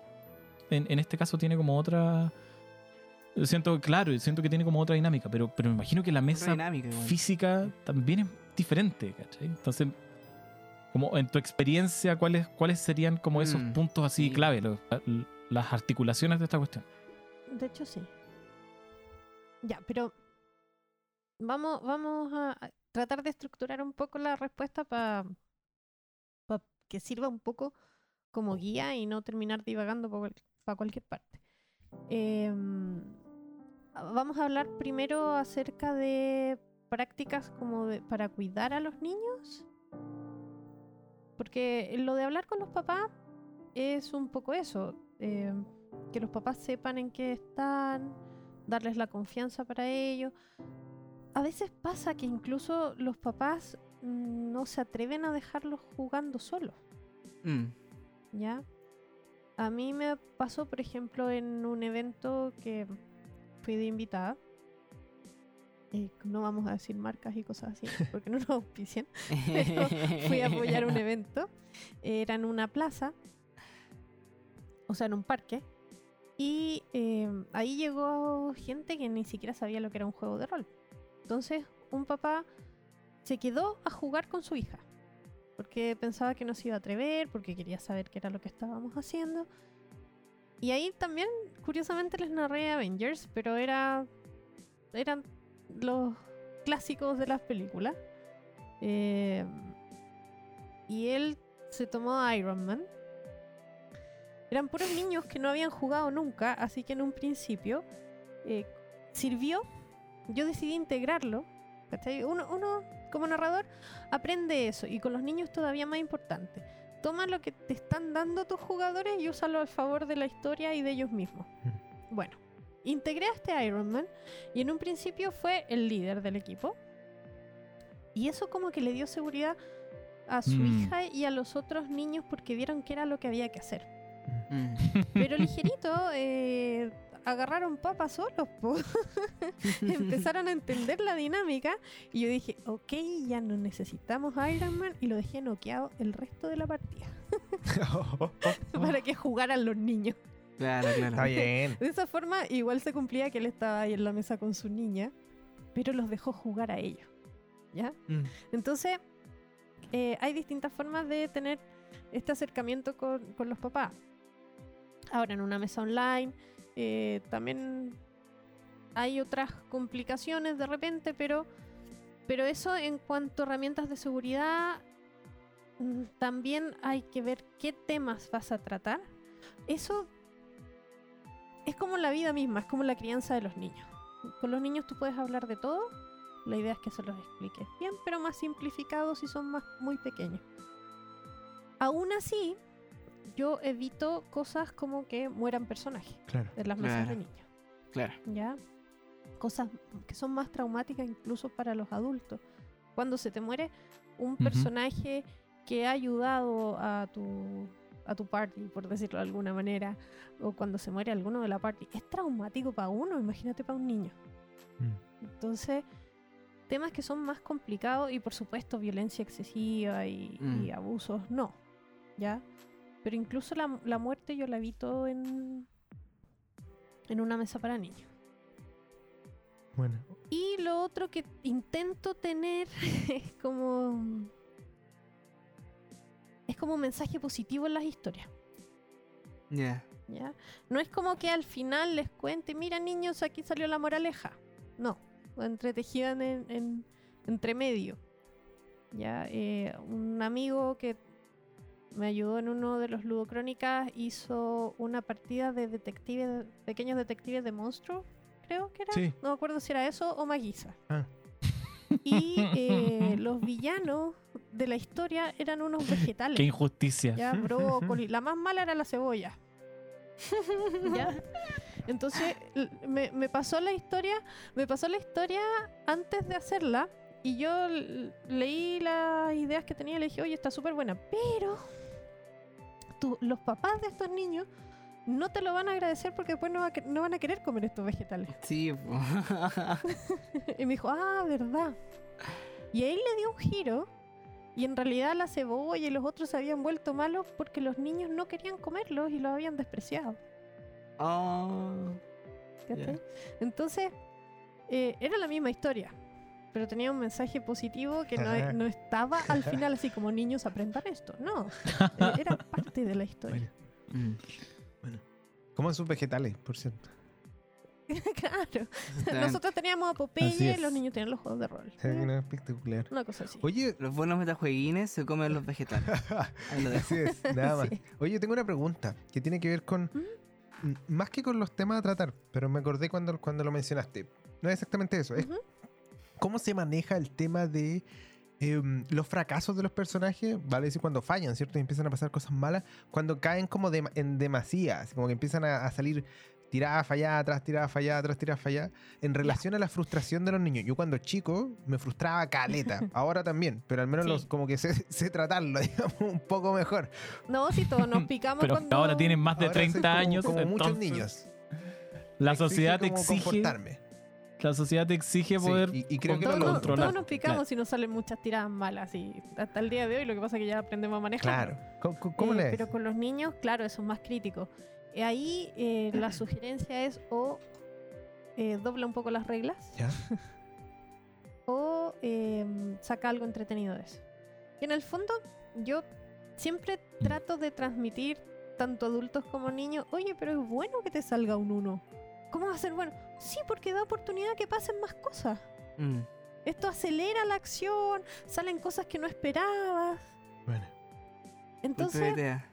En, en este caso tiene como otra. Siento, claro, siento que tiene como otra dinámica, pero, pero me imagino que la mesa dinámica física también es diferente, ¿cachai? Entonces, como en tu experiencia, ¿cuáles, cuáles serían como esos Mm, puntos así sí. clave, los- las articulaciones de esta cuestión? De hecho, sí. Ya, pero vamos, vamos a tratar de estructurar un poco la respuesta para que sirva un poco como guía y no terminar divagando para cualquier parte. Em, vamos a hablar primero acerca de prácticas como de- para cuidar a los niños. Porque lo de hablar con los papás es un poco eso. em, que los papás sepan en qué están, darles la confianza para ello. A veces pasa que incluso los papás mm, no se atreven a dejarlos jugando solos, Mm. ¿ya? A mí me pasó, por ejemplo, en un evento que fui de invitada. Eh, no vamos a decir marcas y cosas así, <laughs> porque no nos auspician. Pero fui a apoyar un evento. Era en una plaza, o sea, en un parque. Y eh, ahí llegó gente que ni siquiera sabía lo que era un juego de rol. Entonces, un papá se quedó a jugar con su hija. Porque pensaba que no se iba a atrever, porque quería saber qué era lo que estábamos haciendo. Y ahí también, curiosamente, les narré Avengers, pero era, eran los clásicos de las películas. Eh, y él se tomó Iron Man. Eran puros niños que no habían jugado nunca, así que en un principio eh, sirvió. Yo decidí integrarlo. Uno, uno, como narrador, aprende eso. Y con los niños todavía más importante. Toma lo que te están dando tus jugadores y úsalo al favor de la historia y de ellos mismos. Bueno, integré a este Iron Man y en un principio fue el líder del equipo. Y eso como que le dio seguridad a su Mm. hija y a los otros niños porque vieron que era lo que había que hacer. Mm. Pero ligerito, eh, agarraron papas solos, po. <laughs> empezaron a entender la dinámica y yo dije, ok, ya no necesitamos Iron Man y lo dejé noqueado el resto de la partida <laughs> para que jugaran los niños. Claro, claro. Está bien. De esa forma, igual se cumplía que él estaba ahí en la mesa con su niña. pero los dejó jugar a ellos. ¿Ya? Mm. Entonces, eh, hay distintas formas de tener este acercamiento con, con los papás. Ahora, en una mesa online, eh, también hay otras complicaciones de repente, pero, pero eso en cuanto a herramientas de seguridad, mm, también hay que ver qué temas vas a tratar. Eso es como la vida misma, es como la crianza de los niños. Con los niños tú puedes hablar de todo, la idea es que se los expliques bien, pero más simplificados si son más muy pequeños. Aún así, yo evito cosas como que mueran personajes Claro. de las mesas de niños. Claro. ¿ya? Cosas que son más traumáticas incluso para los adultos. Cuando se te muere un personaje que ha ayudado a tu, a tu party, por decirlo de alguna manera, o cuando se muere alguno de la party, es traumático para uno, imagínate para un niño. Mm. Entonces, temas que son más complicados y por supuesto violencia excesiva y, Mm. y abusos, no, ¿ya? Pero incluso la, la muerte yo la evito en, en una mesa para niños. Bueno, Y lo otro que intento tener <laughs> es como. Es como un mensaje positivo en las historias. Ya. ¿ya? No es como que al final les cuente, mira niños, aquí salió la moraleja. No, lo entretejían en, en- entre medio. Ya, eh, un amigo que me ayudó en uno de los ludocrónicas hizo una partida de detectives, pequeños detectives de monstruos, creo que era. Sí. No me acuerdo si era eso o Maguisa. Ah. Y eh, <laughs> los villanos de la historia eran unos vegetales. Qué injusticia. Ya, <laughs> brócoli. La más mala era la cebolla. <laughs> ¿Ya? Entonces, me, me pasó la historia, me pasó la historia antes de hacerla. Y yo leí las ideas que tenía y le dije, oye, está súper buena. Pero los papás de estos niños no te lo van a agradecer porque después no, va no van a querer comer estos vegetales. <laughs> Sí. <laughs> Y me dijo, ah, verdad. Y ahí le dio un giro. Y en realidad la cebolla y los otros se habían vuelto malos porque los niños no querían comerlos y los habían despreciado. Oh. Ya. Entonces, eh, era la misma historia. Pero tenía un mensaje positivo que no, <laughs> no estaba al final así como niños aprendan esto. No, <laughs> era parte de la historia. Mm. Coman sus vegetales, por cierto. <laughs> claro. Están- Nosotros teníamos a Popeye y los niños tenían los juegos de rol. Que no es espectacular. Una cosa así. Oye, Los buenos metajueguines se comen los vegetales. Ahí lo dejo. así es, nada más. Sí. Oye, tengo una pregunta que tiene que ver con. m- Más que con los temas a tratar, pero me acordé cuando, cuando lo mencionaste. No es exactamente eso. Es Ujú. Cómo se maneja el tema de em, los fracasos de los personajes, vale decir cuando fallan, ¿cierto? Y empiezan a pasar cosas malas, cuando caen como de- en demasía, así como que empiezan a, a salir tirada, fallada, atrás, tirada, fallada, atrás, tirada, fallada, en relación a la frustración de los niños. Yo cuando chico me frustraba caleta, <laughs> ahora también, pero al menos Sí. los, como que sé, <laughs> sé tratarlo, <laughs> digamos, un poco mejor. No, si todos nos picamos Pero cuando... ahora tienen más de Ahora soy 30 como- años. Como muchos niños. La Exige sociedad cómo exige. La sociedad te exige Sí, poder. y, y creo que Todos, logro. controlar. todos nos picamos y nos salen muchas tiradas malas y hasta el día de hoy lo que pasa es que ya aprendemos a manejar. Claro. ¿Cómo, cómo- Eh, le pero con los niños, claro, eso es más crítico. Eh, ahí eh, la <clears throat> sugerencia es o eh, dobla un poco las reglas ¿Ya? <laughs> o eh, saca algo entretenido de eso. Y en el fondo yo siempre Mm. trato de transmitir tanto adultos como niños, oye, pero es bueno que te salga un uno. ¿Cómo va a ser bueno? Sí, porque da oportunidad que pasen más cosas. Mm. Esto acelera la acción, salen cosas que no esperabas. Bueno. Entonces, idea.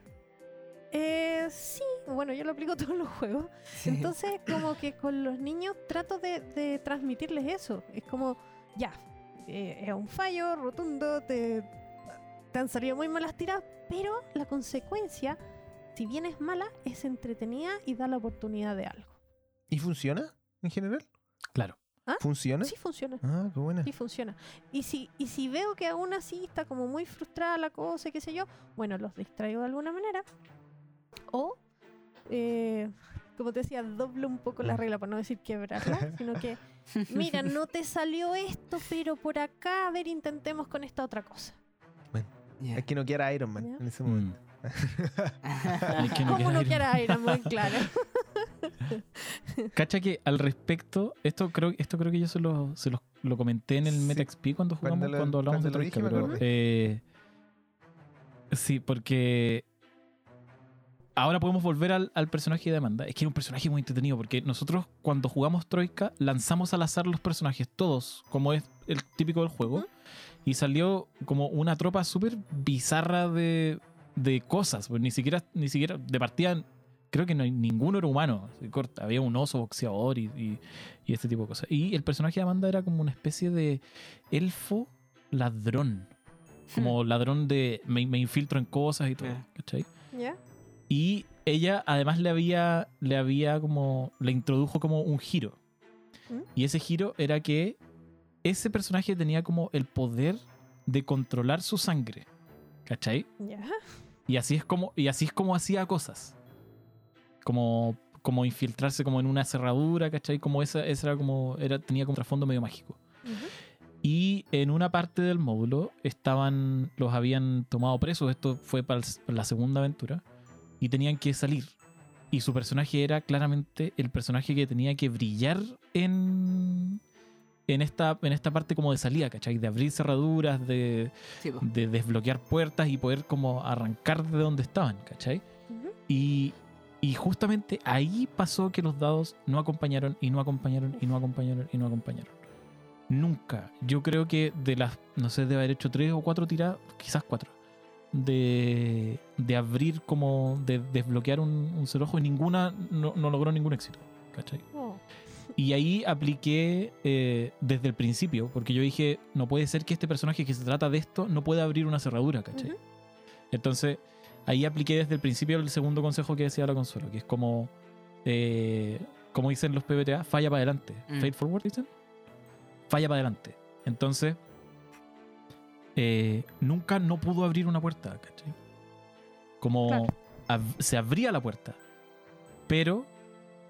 eh, sí, bueno, yo lo aplico todos los juegos. Sí. Entonces, como que con los niños trato de, de transmitirles eso. Es como, ya, eh, es un fallo rotundo, te, te han salido muy malas tiradas, pero la consecuencia, si bien es mala, es entretenida y da la oportunidad de algo. ¿Y funciona en general? Claro. ¿Funciona? Sí funciona. Ah, qué buena. Sí funciona. Y si, y si veo que aún así está como muy frustrada la cosa, y qué sé yo, bueno, los distraigo de alguna manera. O, eh, como te decía, doblo un poco la regla, para no decir quebrarla, <laughs> sino que, mira, no te salió esto, pero por acá, a ver, intentemos con esta otra cosa. Ya. Es que no quiera Iron Man Ya. en ese Mm. <laughs> momento. No ¿Cómo no quiera Iron Man? Claro. <laughs> <laughs> Cacha que al respecto, esto creo, esto creo que yo se lo, se lo, lo comenté en el Sí. Meta XP cuando jugamos, Cuando hablamos de cuando Troika, pero eh, sí, porque ahora podemos volver al, al personaje de Amanda. Es que es un personaje muy entretenido, porque nosotros cuando jugamos Troika lanzamos al azar los personajes, todos, como es el típico del juego, y salió como una tropa súper bizarra de, de cosas, pues ni siquiera, ni siquiera de partida creo que no hay ninguno era humano. corta. Había un oso boxeador y, y- y este tipo de cosas. Y el personaje de Amanda era como una especie de elfo ladrón. Como ladrón de me, me infiltro en cosas y todo. ¿cachai? ¿Ya? Y ella además le había, le había como, le introdujo como un giro. ¿Mm? Y ese giro era que ese personaje tenía como el poder de controlar su sangre. ¿Cachai? ¿Ya? Y así es como, y así es como hacía cosas. Como, como infiltrarse como en una cerradura, ¿cachai? Como esa, esa era como, era, tenía como un trasfondo medio mágico. Ujú. Y en una parte del módulo estaban, los habían tomado presos, esto fue para la segunda aventura, y tenían que salir. Y su personaje era claramente el personaje que tenía que brillar en, en, esta, en esta parte como de salida, ¿cachai? De abrir cerraduras, de, Sí, de desbloquear puertas y poder como arrancar de donde estaban, ¿cachai? Ujú. Y, y justamente ahí pasó que los dados no acompañaron y no acompañaron y no acompañaron y no acompañaron. Nunca. Yo creo que de las, no sé, debe haber hecho tres o cuatro tiradas, quizás cuatro, de, de abrir como, de desbloquear un, un cerrojo y ninguna no, no logró ningún éxito, ¿cachai? Oh. Y ahí apliqué eh, desde el principio, porque yo dije, no puede ser que este personaje que se trata de esto no pueda abrir una cerradura, ¿cachai? Ujú. Entonces, ahí apliqué desde el principio el segundo consejo que decía la consola, que es como, eh, como dicen los PBTA, falla para adelante. Mm. Fade forward, dicen. Falla para adelante. Entonces, eh, nunca no pudo abrir una puerta, ¿cachai? Como Claro. ab- se abría la puerta, pero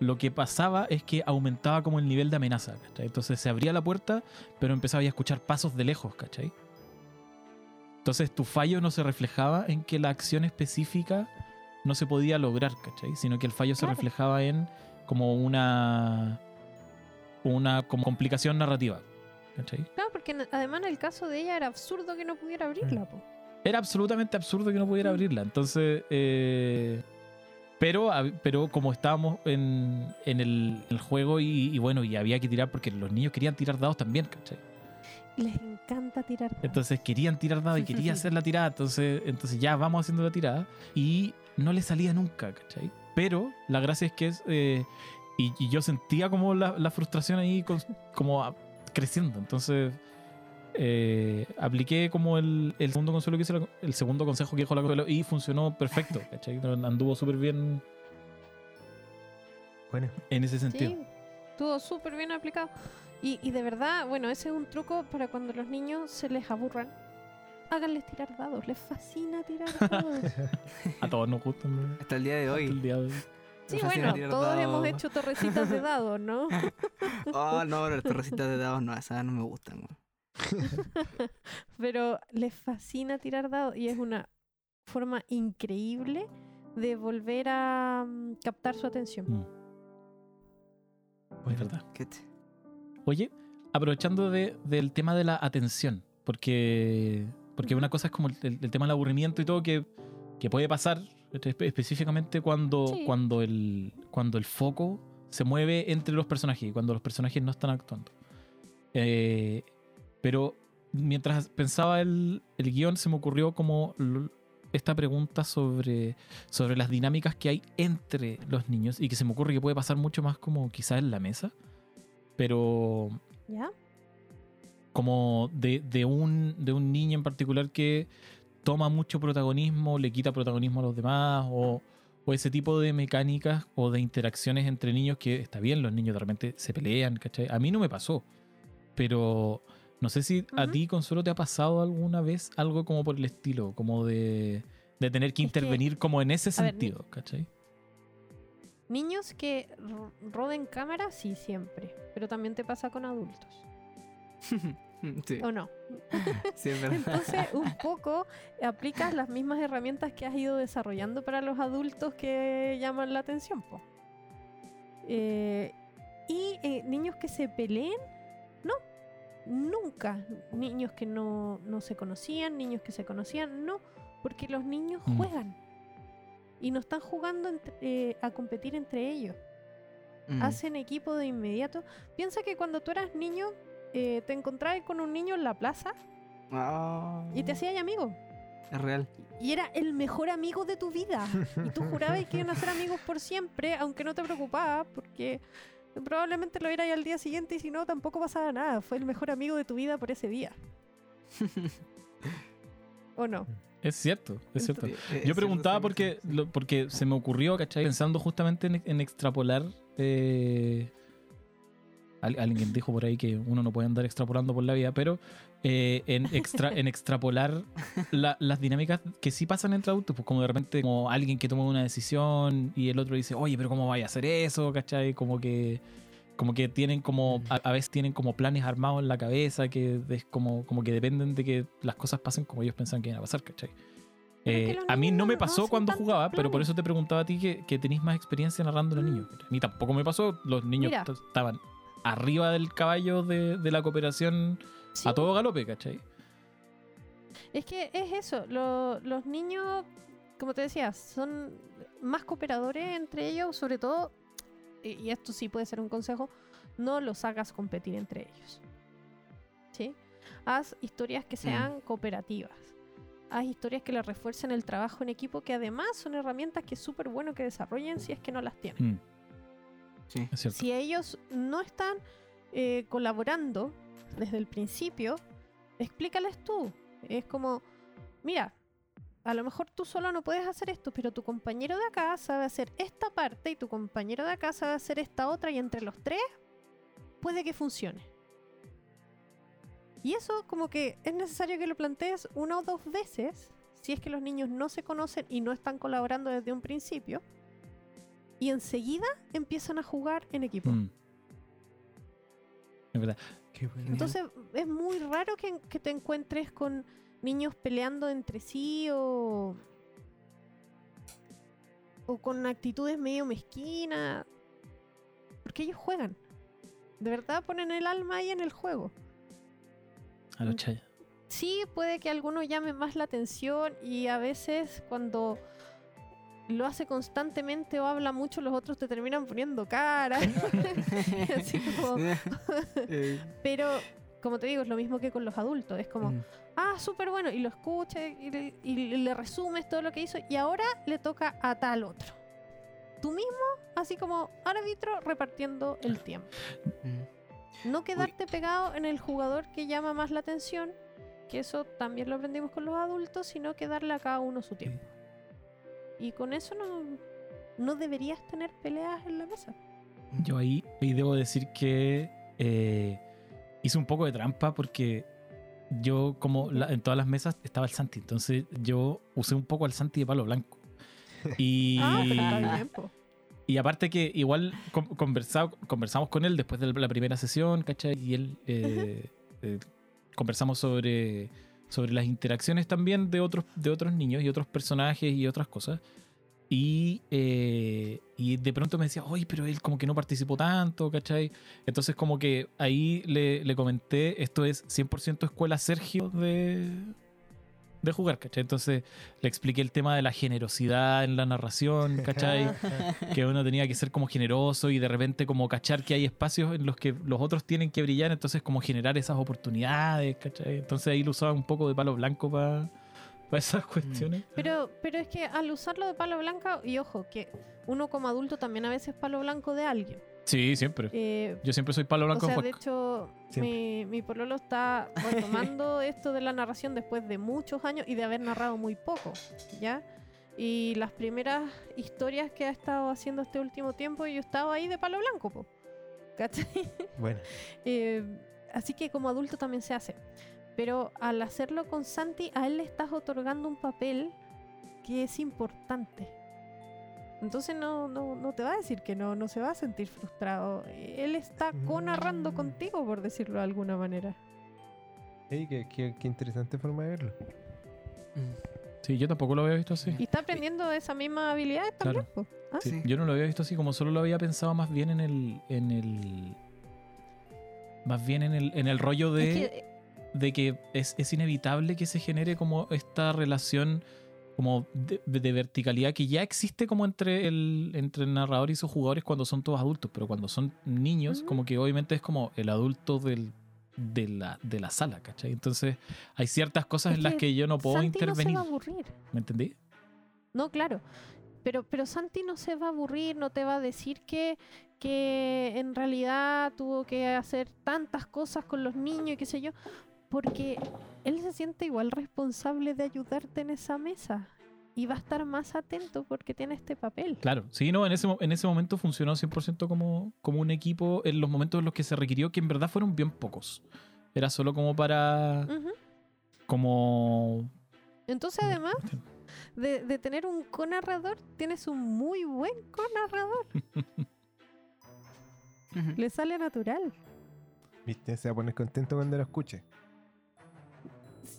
lo que pasaba es que aumentaba como el nivel de amenaza, ¿cachai? Entonces se abría la puerta, pero empezaba a escuchar pasos de lejos, ¿cachai? Entonces tu fallo no se reflejaba en que la acción específica no se podía lograr, ¿cachai? Sino que el fallo se reflejaba en como una una como complicación narrativa, ¿cachai? Claro, porque en- además en el caso de ella era absurdo que no pudiera abrirla, po. Era absolutamente absurdo que no pudiera Mm. abrirla. Entonces, eh, pero, pero como estábamos en, en el, el juego y, y bueno, y había que tirar porque los niños querían tirar dados también, ¿cachai? Les encanta tirar dados. Entonces querían tirar dados y quería hacer la tirada. Entonces, entonces ya vamos haciendo la tirada. Y no le salía nunca, ¿cachai? Pero la gracia es que es. eh, y, y yo sentía como la, la frustración ahí con- como a- creciendo. Entonces. eh, apliqué como el, el segundo consuelo que hizo la- el segundo consejo que dijo la consuelo y funcionó perfecto, <laughs> ¿cachai? Anduvo súper bien Bueno, en ese sentido. Sí, estuvo súper bien aplicado. Y, y de verdad, bueno, ese es un truco para cuando los niños se les aburran. Háganles tirar dados, les fascina tirar <laughs> dados. A todos nos gustan. ¿no? Hasta el día de Hasta hoy. el día de hoy. Sí, bueno, todos dados. hemos hecho torrecitas de dados, ¿no? <laughs> Oh, no, las torrecitas de dados no, esas no me gustan. <laughs> Pero les fascina tirar dados y es una forma increíble de volver a mm, captar su atención. Mm, es verdad. ¿Qué te- Oye, aprovechando de- del tema de la atención, porque, porque una cosa es como el, el- tema del aburrimiento y todo que, que puede pasar espe- específicamente cuando, Sí. cuando, el, cuando el foco se mueve entre los personajes cuando los personajes no están actuando. Eh, pero mientras pensaba el, el guion se me ocurrió como esta pregunta sobre, sobre las dinámicas que hay entre los niños y que se me ocurre que puede pasar mucho más como quizás en la mesa pero ¿Ya? como de, de un, de un niño en particular que toma mucho protagonismo, le quita protagonismo a los demás, o, o ese tipo de mecánicas o de interacciones entre niños que está bien, los niños de repente se pelean, ¿cachai? A mí no me pasó, pero no sé si a ti, Consuelo, te ha pasado alguna vez algo como por el estilo, como de, de tener que Es que- intervenir como en ese a ver, sentido, ¿cachai? Niños que ro- roden cámara, sí, siempre. Pero también te pasa con adultos. <laughs> Sí, ¿O no? <laughs> sí. Entonces, un <laughs> poco aplicas las mismas herramientas que has ido desarrollando para los adultos que llaman la atención. po. Eh, y eh, niños que se peleen, no, nunca. Niños que no, no se conocían, niños que se conocían, no, porque los niños Mm. juegan y no están jugando entre- eh, a competir entre ellos. Mm. Hacen equipo de inmediato. Piensa que cuando tú eras niño, eh, te encontrabas con un niño en la plaza Ah, y te hacías amigo. Es real. Y era el mejor amigo de tu vida. Y tú jurabas que iban a ser amigos por siempre, aunque no te preocupaba, porque probablemente lo eras al día siguiente y si no, tampoco pasaba nada. Fue el mejor amigo de tu vida por ese día. <laughs> ¿O no? Es cierto, es cierto. Eh, Yo preguntaba cierto, porque, sí, sí. lo- porque se me ocurrió, ¿cachai? Pensando justamente en, en extrapolar. eh, al- alguien dijo por ahí que uno no puede andar extrapolando por la vida, pero eh, en, extra, en extrapolar la- las dinámicas que sí pasan entre adultos, pues como de repente como alguien que toma una decisión y el otro dice, oye, pero ¿cómo vaya a hacer eso? ¿cachai? Como que como que tienen como a, a veces tienen como planes armados en la cabeza que es como, como que dependen de que las cosas pasen como ellos pensaban que iban a pasar, ¿cachai? Eh, a mí no me no pasó hacen cuando jugaba, pero por planes. eso te preguntaba a ti que, que tenéis más experiencia narrando a los Mm. niños. A mí tampoco me pasó, los niños estaban arriba del caballo de, de la cooperación Sí, a todo galope, ¿cachai? Es que es eso, lo- los niños, como te decía, son más cooperadores entre ellos, sobre todo, y, esto sí puede ser un consejo, no los hagas competir entre ellos. ¿Sí? Haz historias que sean cooperativas. Haz historias que les refuercen el trabajo en equipo, que además son herramientas que es súper bueno que desarrollen si es que no las tienen. Mm, Sí. es cierto. Si ellos no están eh, colaborando desde el principio, explícales tú. Es como, mira, a lo mejor tú solo no puedes hacer esto, pero tu compañero de acá sabe hacer esta parte y tu compañero de acá sabe hacer esta otra y entre los tres puede que funcione. Y eso como que es necesario que lo plantees una o dos veces si es que los niños no se conocen y no están colaborando desde un principio. Y enseguida empiezan a jugar en equipo. Mm. Es verdad. Qué. Entonces es muy raro que, que te encuentres con niños peleando entre sí o, o con actitudes medio mezquinas. Porque ellos juegan. De verdad ponen el alma ahí en el juego. A los chayas. Sí, puede que alguno llame más la atención y a veces cuando lo hace constantemente o habla mucho, los otros te terminan poniendo cara. <laughs> Así como- <laughs> <laughs> Pero, como te digo, es lo mismo que con los adultos. Es como, mm. Ah, súper bueno, y lo escucha y, le- y le resumes todo lo que hizo, y ahora le toca a tal otro. Tú mismo, así como árbitro, repartiendo el tiempo. Mm. No quedarte pegado en el jugador que llama más la atención, que eso también lo aprendimos con los adultos, sino que darle a cada uno su tiempo. Y con eso no, no deberías tener peleas en la mesa. Yo ahí, ahí debo decir que eh, hice un poco de trampa porque yo, como la- en todas las mesas, estaba el Santi. Entonces yo usé un poco al Santi de palo blanco. Y, Ah, y aparte que igual conversamos con él después de la primera sesión, ¿cachai? Y él eh, <laughs> eh, conversamos sobre, sobre las interacciones también de otros, de otros niños y otros personajes y otras cosas. Y, eh, y de pronto me decía, oye, pero él como que no participó tanto, ¿cachai? Entonces como que ahí le, le comenté, esto es 100% escuela Sergio de, de jugar, ¿cachai? Entonces le expliqué el tema de la generosidad en la narración, ¿cachai? <laughs> que uno tenía que ser como generoso y de repente como cachar que hay espacios en los que los otros tienen que brillar, entonces como generar esas oportunidades, ¿cachai? Entonces ahí lo usaba un poco de palo blanco para esas cuestiones. Pero, pero es que al usarlo de palo blanco, y ojo, que uno como adulto también a veces es palo blanco de alguien. Sí, siempre. Eh, Yo siempre soy palo o blanco sea, en de hecho, mi, mi pololo está retomando <laughs> esto de la narración después de muchos años y de haber narrado muy poco, ¿ya? Y las primeras historias que ha estado haciendo este último tiempo, yo estaba ahí de palo blanco, po. ¿Cachai? Bueno, <laughs> Eh, así que como adulto también se hace. Pero al hacerlo con Santi, a él le estás otorgando un papel que es importante. Entonces no, no, no te va a decir que no, no se va a sentir frustrado. Él está co-narrando Mm. contigo, por decirlo de alguna manera. ey, qué, qué- qué interesante forma de verlo. Mm. Sí, yo tampoco lo había visto así. Y está aprendiendo esa misma habilidad también. po. ¿Ah? Sí, Sí. Yo no lo había visto así, como solo lo había pensado más bien en el. En el más bien en el, en el rollo de, Es que, de que es, es inevitable que se genere como esta relación como de, de verticalidad que ya existe como entre el, entre el narrador y sus jugadores cuando son todos adultos, pero cuando son niños, como que obviamente es como el adulto del, de, la, de la sala, ¿cachai? Entonces hay ciertas cosas Es en las que que yo no puedo Santi intervenir. no se va a aburrir. ¿Me entendí? No, claro. Pero, pero Santi no se va a aburrir, no te va a decir que, que en realidad tuvo que hacer tantas cosas con los niños y qué sé yo, porque él se siente igual responsable de ayudarte en esa mesa y va a estar más atento porque tiene este papel. Claro, sí, no, en ese, en ese momento funcionó 100% como, como un equipo en los momentos en los que se requirió, que en verdad fueron bien pocos. Era solo como para... Como... Entonces, además de, de tener un co-narrador, tienes un muy buen co-narrador. <laughs> Le sale natural. ¿Viste? Se va a poner contento cuando lo escuche.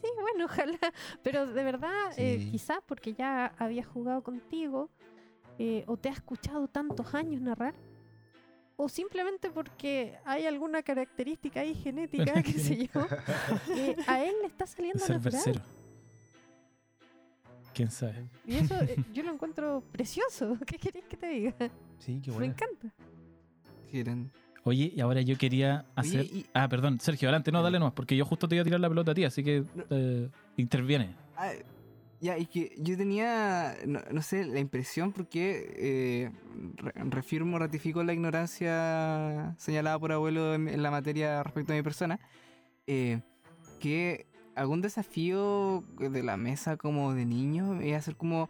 Sí, bueno, <laughs> ojalá. Pero de verdad, eh, Sí. quizás porque ya había jugado contigo eh, o te ha escuchado tantos años narrar. O simplemente porque hay alguna característica ahí genética, qué sé yo, que <laughs> a él le está saliendo natural. ¿Quién sabe? Y eso eh, <laughs> yo lo encuentro precioso. ¿Qué querés que te diga? Sí, qué Me bueno. encanta. Qué. Oye, y ahora yo quería Oye, hacer... y- Ah, perdón, Sergio, adelante, no, dale nomás, porque yo justo te iba a tirar la pelota a ti, así que No. eh, interviene. Ah, ya, y que yo tenía, no, no sé, la impresión porque eh, re- refirmo, ratifico la ignorancia señalada por abuelo en, en la materia respecto a mi persona, eh, que algún desafío de la mesa como de niño iba a ser como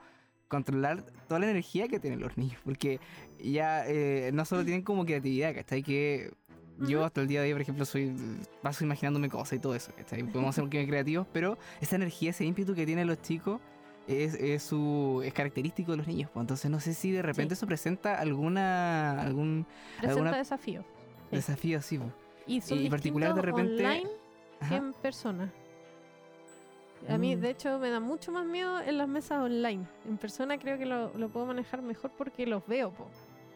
controlar toda la energía que tienen los niños, porque ya eh, no solo tienen como creatividad, ¿cachai? Que yo hasta el día de hoy, por ejemplo, soy paso imaginándome cosas y todo eso, ¿cachai? Podemos ser un poquito creativos, pero esa energía, ese ímpetu que tienen los chicos es, es su, es característico de los niños. pues. Entonces no sé si de repente eso presenta alguna algún Presenta Alguna- desafíos. Sí. desafío así. pues. Y son Y en particular de repente- online que en persona. A mí, Mm. de hecho, me da mucho más miedo en las mesas online. En persona creo que lo, lo puedo manejar mejor porque los veo, po.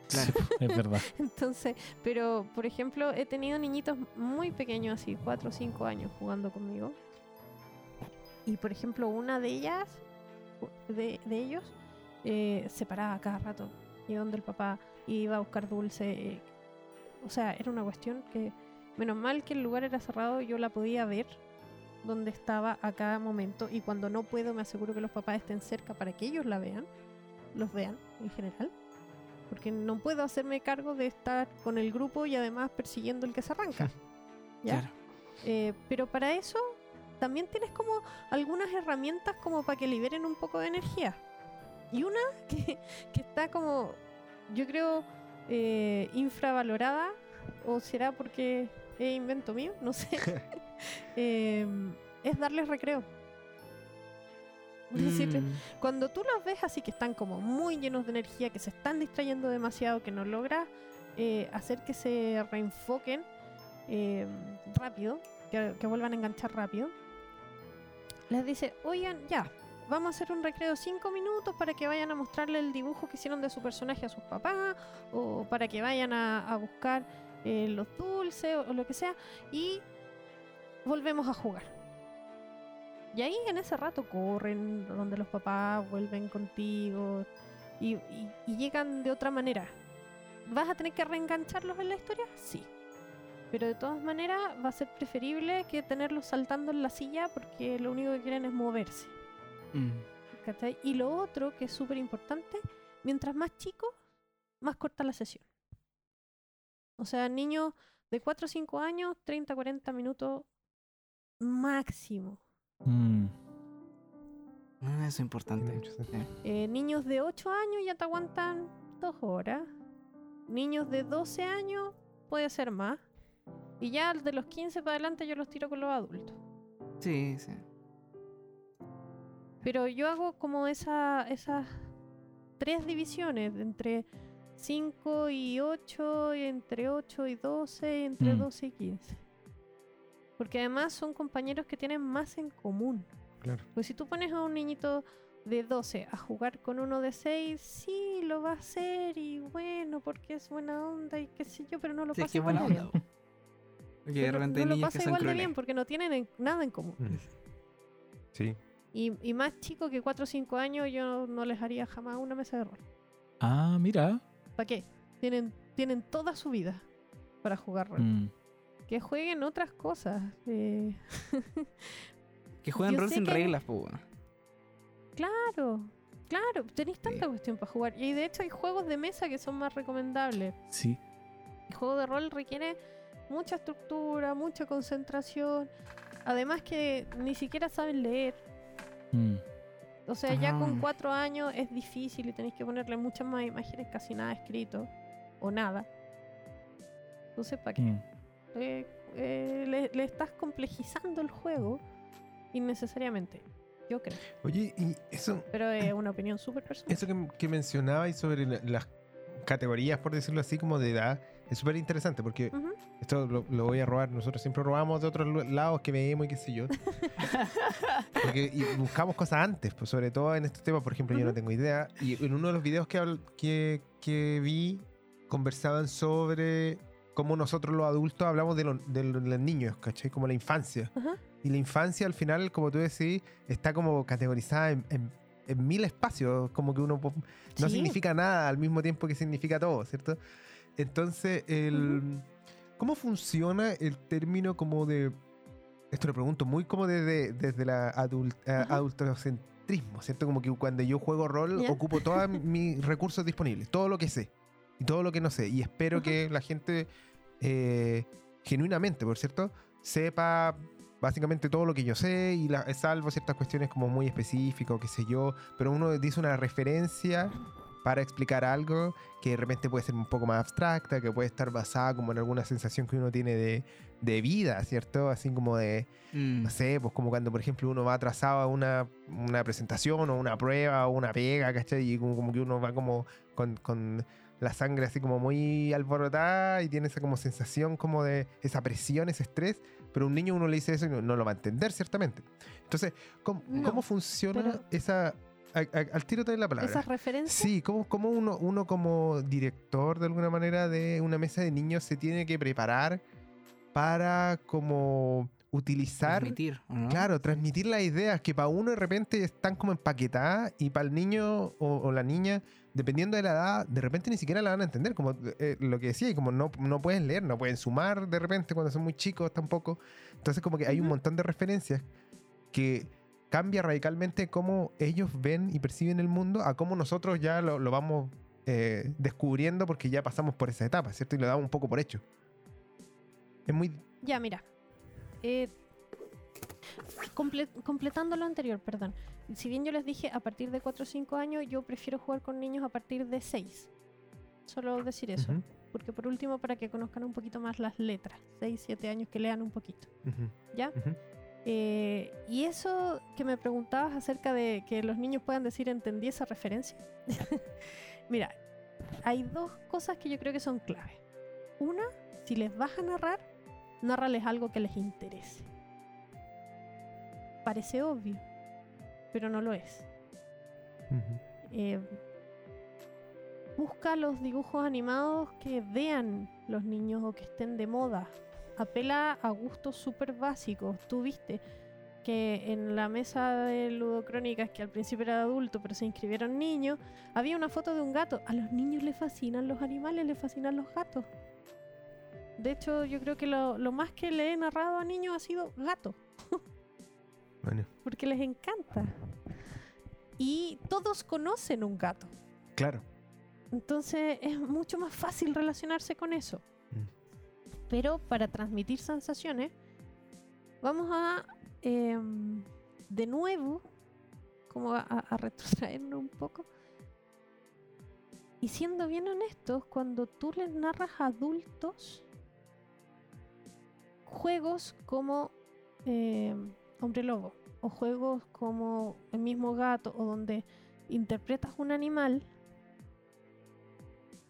Claro. <laughs> es verdad. Entonces, pero, por ejemplo, he tenido niñitos muy pequeños, así, 4 o 5 años jugando conmigo. Y, por ejemplo, una de ellas, de, de ellos, eh, se paraba cada rato. Y donde el papá iba a buscar dulce. eh, o sea, era una cuestión que, menos mal que el lugar era cerrado, yo la podía ver donde estaba a cada momento. Y cuando no puedo, me aseguro que los papás estén cerca para que ellos la vean. Los vean en general porque no puedo hacerme cargo de estar con el grupo y además persiguiendo el que se arranca. <laughs> ¿ya? Claro. Eh, pero para eso también tienes como algunas herramientas como para que liberen un poco de energía. Y una <laughs> que, que está como, yo creo, eh, infravalorada, o será porque es invento mío, no sé, <laughs> <laughs> em, es darles recreo. Es decir, Mm, cuando tú los ves así que están como muy llenos de energía, que se están distrayendo demasiado, que no logras eh, hacer que se reenfoquen eh, rápido, que, que vuelvan a enganchar rápido, les dice, oigan, ya, vamos a hacer un recreo 5 minutos para que vayan a mostrarle el dibujo que hicieron de su personaje a sus papás, o para que vayan a, a buscar eh, los dulces o, o lo que sea, y volvemos a jugar. Y ahí en ese rato corren, donde los papás vuelven contigo y, y- y llegan de otra manera. ¿Vas a tener que reengancharlos en la historia? Sí. Pero de todas maneras va a ser preferible que tenerlos saltando en la silla porque lo único que quieren es moverse. mm. ¿cachai? Y lo otro que es súper importante, mientras más chicos, más corta la sesión. O sea, niños de 4 o 5 años, 30, 40 minutos máximo. Mm. Ah, eso es importante. mucho sentido. Eh, niños de 8 años ya te aguantan 2 horas. Niños de 12 años puede ser más. Y ya de los 15 para adelante yo los tiro con los adultos. Sí, sí. Pero yo hago como esa, esas tres divisiones entre 5 y 8, y entre 8 y 12, y entre Mm. 12 y 15. Porque además son compañeros que tienen más en común. Claro. Pues si tú pones a un niñito de 12 a jugar con uno de 6, sí, lo va a hacer y bueno, porque es buena onda y qué sé yo, pero no lo Sí, pasa qué igual buena <laughs> de bien. onda. Porque de repente no lo pasa que igual de crueles. bien porque no tienen en- nada en común. Mm. Sí. Y, y más chico que 4 o 5 años yo no les haría jamás una mesa de rol. Ah, mira. ¿Para qué? Tienen, tienen toda su vida para jugar rol. Mm. Que jueguen otras cosas. eh, <laughs> Que juegan Yo rol sé sin que- reglas, pues bueno. claro, claro, tenéis tanta cuestión para jugar. Y de hecho hay juegos de mesa que son más recomendables. Sí. El juego de rol requiere mucha estructura, mucha concentración. Además que ni siquiera saben leer. Mm. O sea, ya con Ah. cuatro años es difícil y tenéis que ponerle muchas más imágenes, casi nada escrito. O nada. Entonces, ¿para qué? Mm. Eh, eh, le, le estás complejizando el juego innecesariamente. Yo creo. Oye, y eso, Pero es <clears throat> una opinión súper personal. eso que, que mencionabais sobre la- las categorías, por decirlo así, como de edad, es súper interesante porque esto lo, lo voy a robar. Nosotros siempre robamos de otros lados que vemos y qué sé yo. <laughs> Porque, y buscamos cosas antes, pues sobre todo en estos temas, por ejemplo, yo no tengo idea. Y en uno de los videos que, que vi, conversaban sobre cómo nosotros los adultos hablamos de, lo- de lo- de los niños, ¿cachai? Como la infancia. Y la infancia al final, como tú decís, está como categorizada en, en- en mil espacios, como que uno no Sí. significa nada al mismo tiempo que significa todo, ¿cierto? Entonces, el, ¿cómo funciona el término como de... Esto lo pregunto muy como desde, desde la adul- a- Ajá. adultocentrismo, ¿cierto? Como que cuando yo juego rol Ya. ocupo todos mis <laughs> recursos disponibles, todo lo que sé y todo lo que no sé. Y espero que la gente eh, genuinamente, por cierto, sepa básicamente todo lo que yo sé y la- salvo ciertas cuestiones como muy específicas qué sé yo, pero uno dice una referencia para explicar algo que de repente puede ser un poco más abstracta, que puede estar basada como en alguna sensación que uno tiene de, de vida, ¿cierto? Así como de, Mm. no sé, pues como cuando por ejemplo uno va atrasado a una, una presentación o una prueba o una pega, ¿cachai? Y como, como que uno va como con, con la sangre así como muy alborotada y tiene esa como sensación como de esa presión, ese estrés, pero a un niño uno le dice eso y no, no lo va a entender ciertamente. Entonces, ¿cómo, No, cómo funciona esa... a- a- al tiro doy la palabra. Esas referencias. Sí, ¿cómo, cómo uno, uno como director de alguna manera de una mesa de niños se tiene que preparar para como utilizar, Transmitir, ¿o no? claro, transmitir las ideas que para uno de repente están como empaquetadas y para el niño o, o la niña, dependiendo de la edad, de repente ni siquiera la van a entender, como eh, lo que decía, y como no, no pueden leer, no pueden sumar de repente cuando son muy chicos tampoco. Entonces como que hay un montón de referencias que cambia radicalmente cómo ellos ven y perciben el mundo a cómo nosotros ya lo, lo vamos eh, descubriendo porque ya pasamos por esa etapa, ¿cierto? Y lo damos un poco por hecho. Es muy... Ya, mira. Eh, comple- completando lo anterior, perdón. Si bien yo les dije a partir de 4 o 5 años, yo prefiero jugar con niños a partir de 6. Solo decir eso. Ujú, Porque por último, para que conozcan un poquito más las letras. 6, 7 años que lean un poquito. ujú, ¿Ya? ujú. Eh, y eso que me preguntabas acerca de que los niños puedan decir entendí esa referencia. <laughs> Mira, hay dos cosas que yo creo que son clave. Una, si les vas a narrar, narrales algo que les interese. Parece obvio, pero no lo es. Eh, busca los dibujos animados que vean los niños o que estén de moda. Apela a gustos súper básicos. Tú viste que en la mesa de ludocrónicas, que al principio era de adulto, pero se inscribieron niños, había una foto de un gato. A los niños les fascinan los animales, les fascinan los gatos. De hecho, yo creo que lo, lo más que le he narrado a niños ha sido gato <laughs> Bueno, porque les encanta. Y todos conocen un gato. claro. Entonces es mucho más fácil relacionarse con eso. Mm. Pero para transmitir sensaciones, vamos a em, de nuevo como a, a- a retrotraernos un poco. Y siendo bien honestos, cuando tú les narras a adultos juegos como em, Hombre Lobo o juegos como El mismo gato o donde interpretas un animal,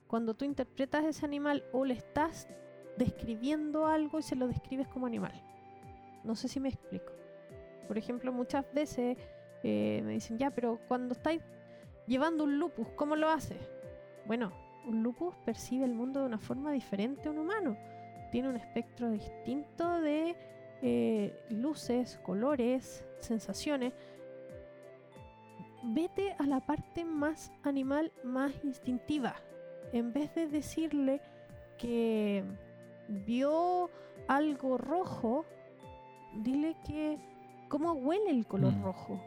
cuando tú interpretas ese animal o le estás describiendo algo y se lo describes como animal. No sé si me explico. Por ejemplo, muchas veces eh, me dicen, ya, pero cuando estáis llevando un lupus, ¿cómo lo haces? Bueno, un lupus percibe el mundo de una forma diferente a un humano. Tiene un espectro distinto de eh, luces, colores, sensaciones. Vete a la parte más animal, más instintiva. En vez de decirle que vio algo rojo, dile que cómo huele el color Mm. rojo.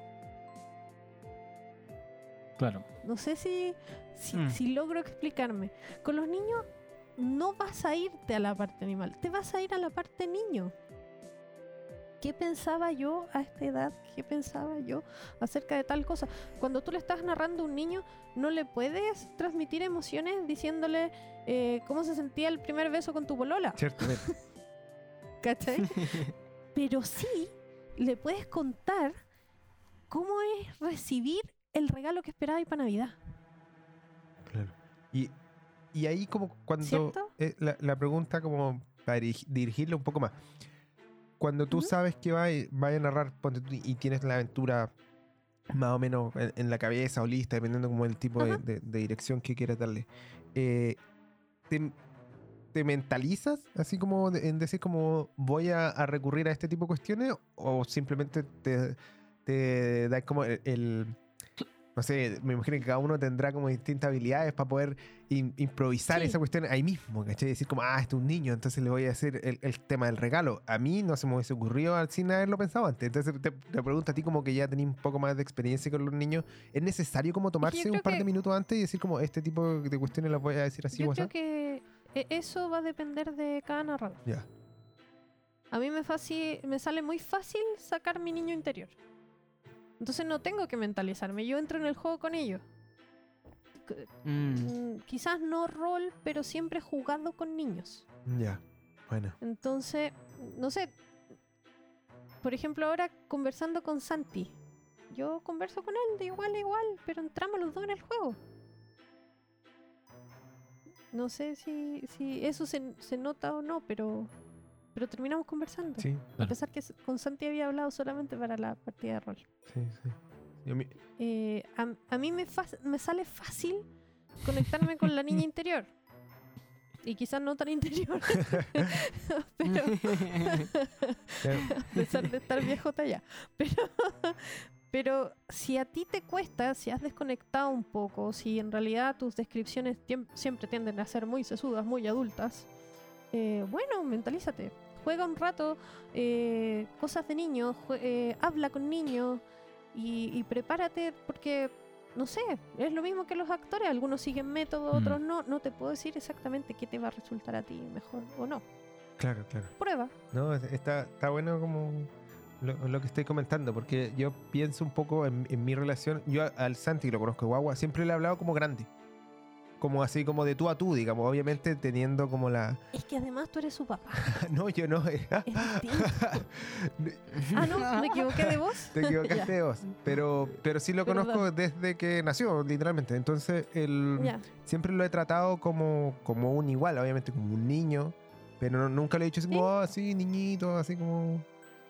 Claro. No sé si, si, Mm. si logro explicarme. Con los niños no vas a irte a la parte animal, te vas a ir a la parte niño. ¿Qué pensaba yo a esta edad? ¿Qué pensaba yo acerca de tal cosa? Cuando tú le estás narrando a un niño, no le puedes transmitir emociones diciéndole eh, cómo se sentía el primer beso con tu bolola. Ciertamente. <laughs> ¿Cachai? <laughs> Pero sí le puedes contar cómo es recibir el regalo que esperaba para Navidad. Claro. Y, y ahí como cuando... Eh, la, la pregunta como para dirigi- dirigirle un poco más. Cuando tú sabes que va, a- va a narrar y tienes la aventura más o menos en, en la cabeza o lista, dependiendo como el tipo de, de- de dirección que quieras darle, eh, te, te mentalizas así como de- en decir como voy a, a recurrir a este tipo de cuestiones o simplemente te, te da como el, el- no sé, me imagino que cada uno tendrá como distintas habilidades para poder im- improvisar Sí. esa cuestión ahí mismo, ¿cachai? Decir como, ah, este es un niño, entonces le voy a hacer el, el tema del regalo. A mí no se me hubiese ocurrido sin haberlo pensado antes. Entonces te, te pregunto a ti como que ya tenés un poco más de experiencia con los niños, ¿es necesario como tomarse un par de minutos antes y decir como, este tipo de cuestiones las voy a decir así Yo o creo así? que eh, eso va a depender de cada narrador. Ya. A mí me, faci- me sale muy fácil sacar mi niño interior. Entonces no tengo que mentalizarme, yo entro en el juego con ellos. Mm. mm, quizás no rol, pero siempre he jugado con niños. Ya. Bueno. Entonces, no sé. Por ejemplo, ahora conversando con Santi. Yo converso con él de igual a igual, pero entramos los dos en el juego. No sé si, si eso se, se nota o no, pero, pero terminamos conversando. Sí, A pesar que con Santi había hablado solamente para la partida de rol. sí, sí. Y a mí- Eh, a, a mí me, sale fácil conectarme con la niña <laughs> interior. Y quizás no tan interior. <laughs> pero a pesar de estar viejota ya. Pero, pero si a ti te cuesta, si has desconectado un poco, si en realidad tus descripciones siempre tienden a ser muy sesudas, muy adultas, eh, bueno, mentalízate. Juega un rato eh, cosas de niños, eh, habla con niños y, y prepárate porque, no sé, es lo mismo que los actores. Algunos siguen método, Mm. otros no. No te puedo decir exactamente qué te va a resultar a ti mejor o no. Claro, claro. Prueba. No, es- está, está bueno como lo, lo que estoy comentando, porque yo pienso un poco en, en mi relación. Yo al Santi, que lo conozco de guagua, siempre le he hablado como grande. Como así, como de tú a tú, digamos. Obviamente teniendo como la. Es que además tú eres su papá. <laughs> no, yo no. Es distinto. Ah, no, me equivoqué de voz. Te equivocaste <laughs> de voz. Pero, pero sí lo conozco desde que nació, literalmente. Entonces, el, Ya. siempre lo he tratado como, como un igual, obviamente, como un niño. Pero no- nunca le he dicho así como, ah, sí, niñito, así como.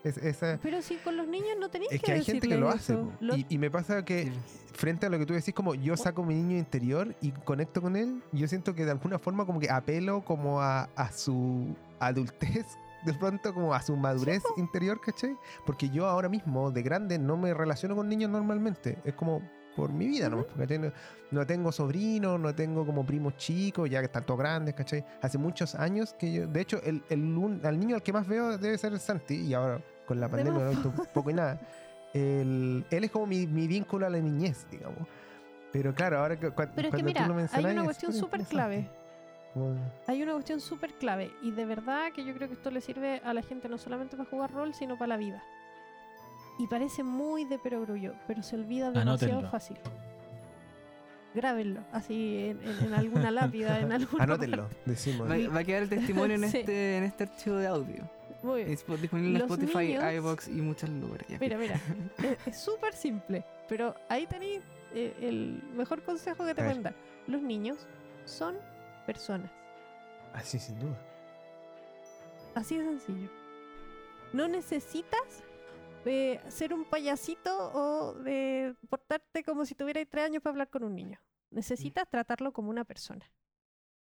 Es- esa, Pero si con los niños no tenéis es que que hay gente que lo hace. Lo- Y, y me pasa que Sí. frente a lo que tú decís, como yo saco mi niño interior y conecto con él, yo siento que de alguna forma como que apelo como a, a su adultez, <laughs> de pronto como a su madurez interior, ¿cachai? Porque yo ahora mismo, de grande, no me relaciono con niños normalmente. Es como por mi vida, ¿no? Porque tengo- no tengo sobrinos, no tengo como primos chicos, ya que están todos grandes, ¿cachai? Hace muchos años que yo, de hecho, el, el un- al niño al que más veo debe ser el Santi, y ahora con la De pandemia no he visto poco y nada. El- él es como mi, mi vínculo a la niñez, digamos. Pero claro, ahora que, cua- Pero es cuando que tú mira, lo hay mencionas, una es cuestión súper clave. Hay una cuestión súper clave. Y de verdad que yo creo que esto le sirve a la gente no solamente para jugar rol, sino para la vida. Y parece muy de perogrullo, pero se olvida demasiado Anótenlo. fácil. Grábenlo, así en, en- en alguna <laughs> lápida, en alguna <laughs> Anótenlo, <laughs> decimos. Va, va a quedar el testimonio en Sí. este, en este archivo de audio. parte. Muy bien. Es po- disponible en Los Spotify, niños- iBox y muchos lugares. Ya, Mira, mira, es- es súper simple, pero ahí tenéis eh, el mejor consejo que te A ver. pueden dar. Los niños son personas. Así, sin duda. Así de sencillo. No necesitas eh, ser un payasito o de portarte como si tuvierais tres años para hablar con un niño. Necesitas tratarlo como una persona.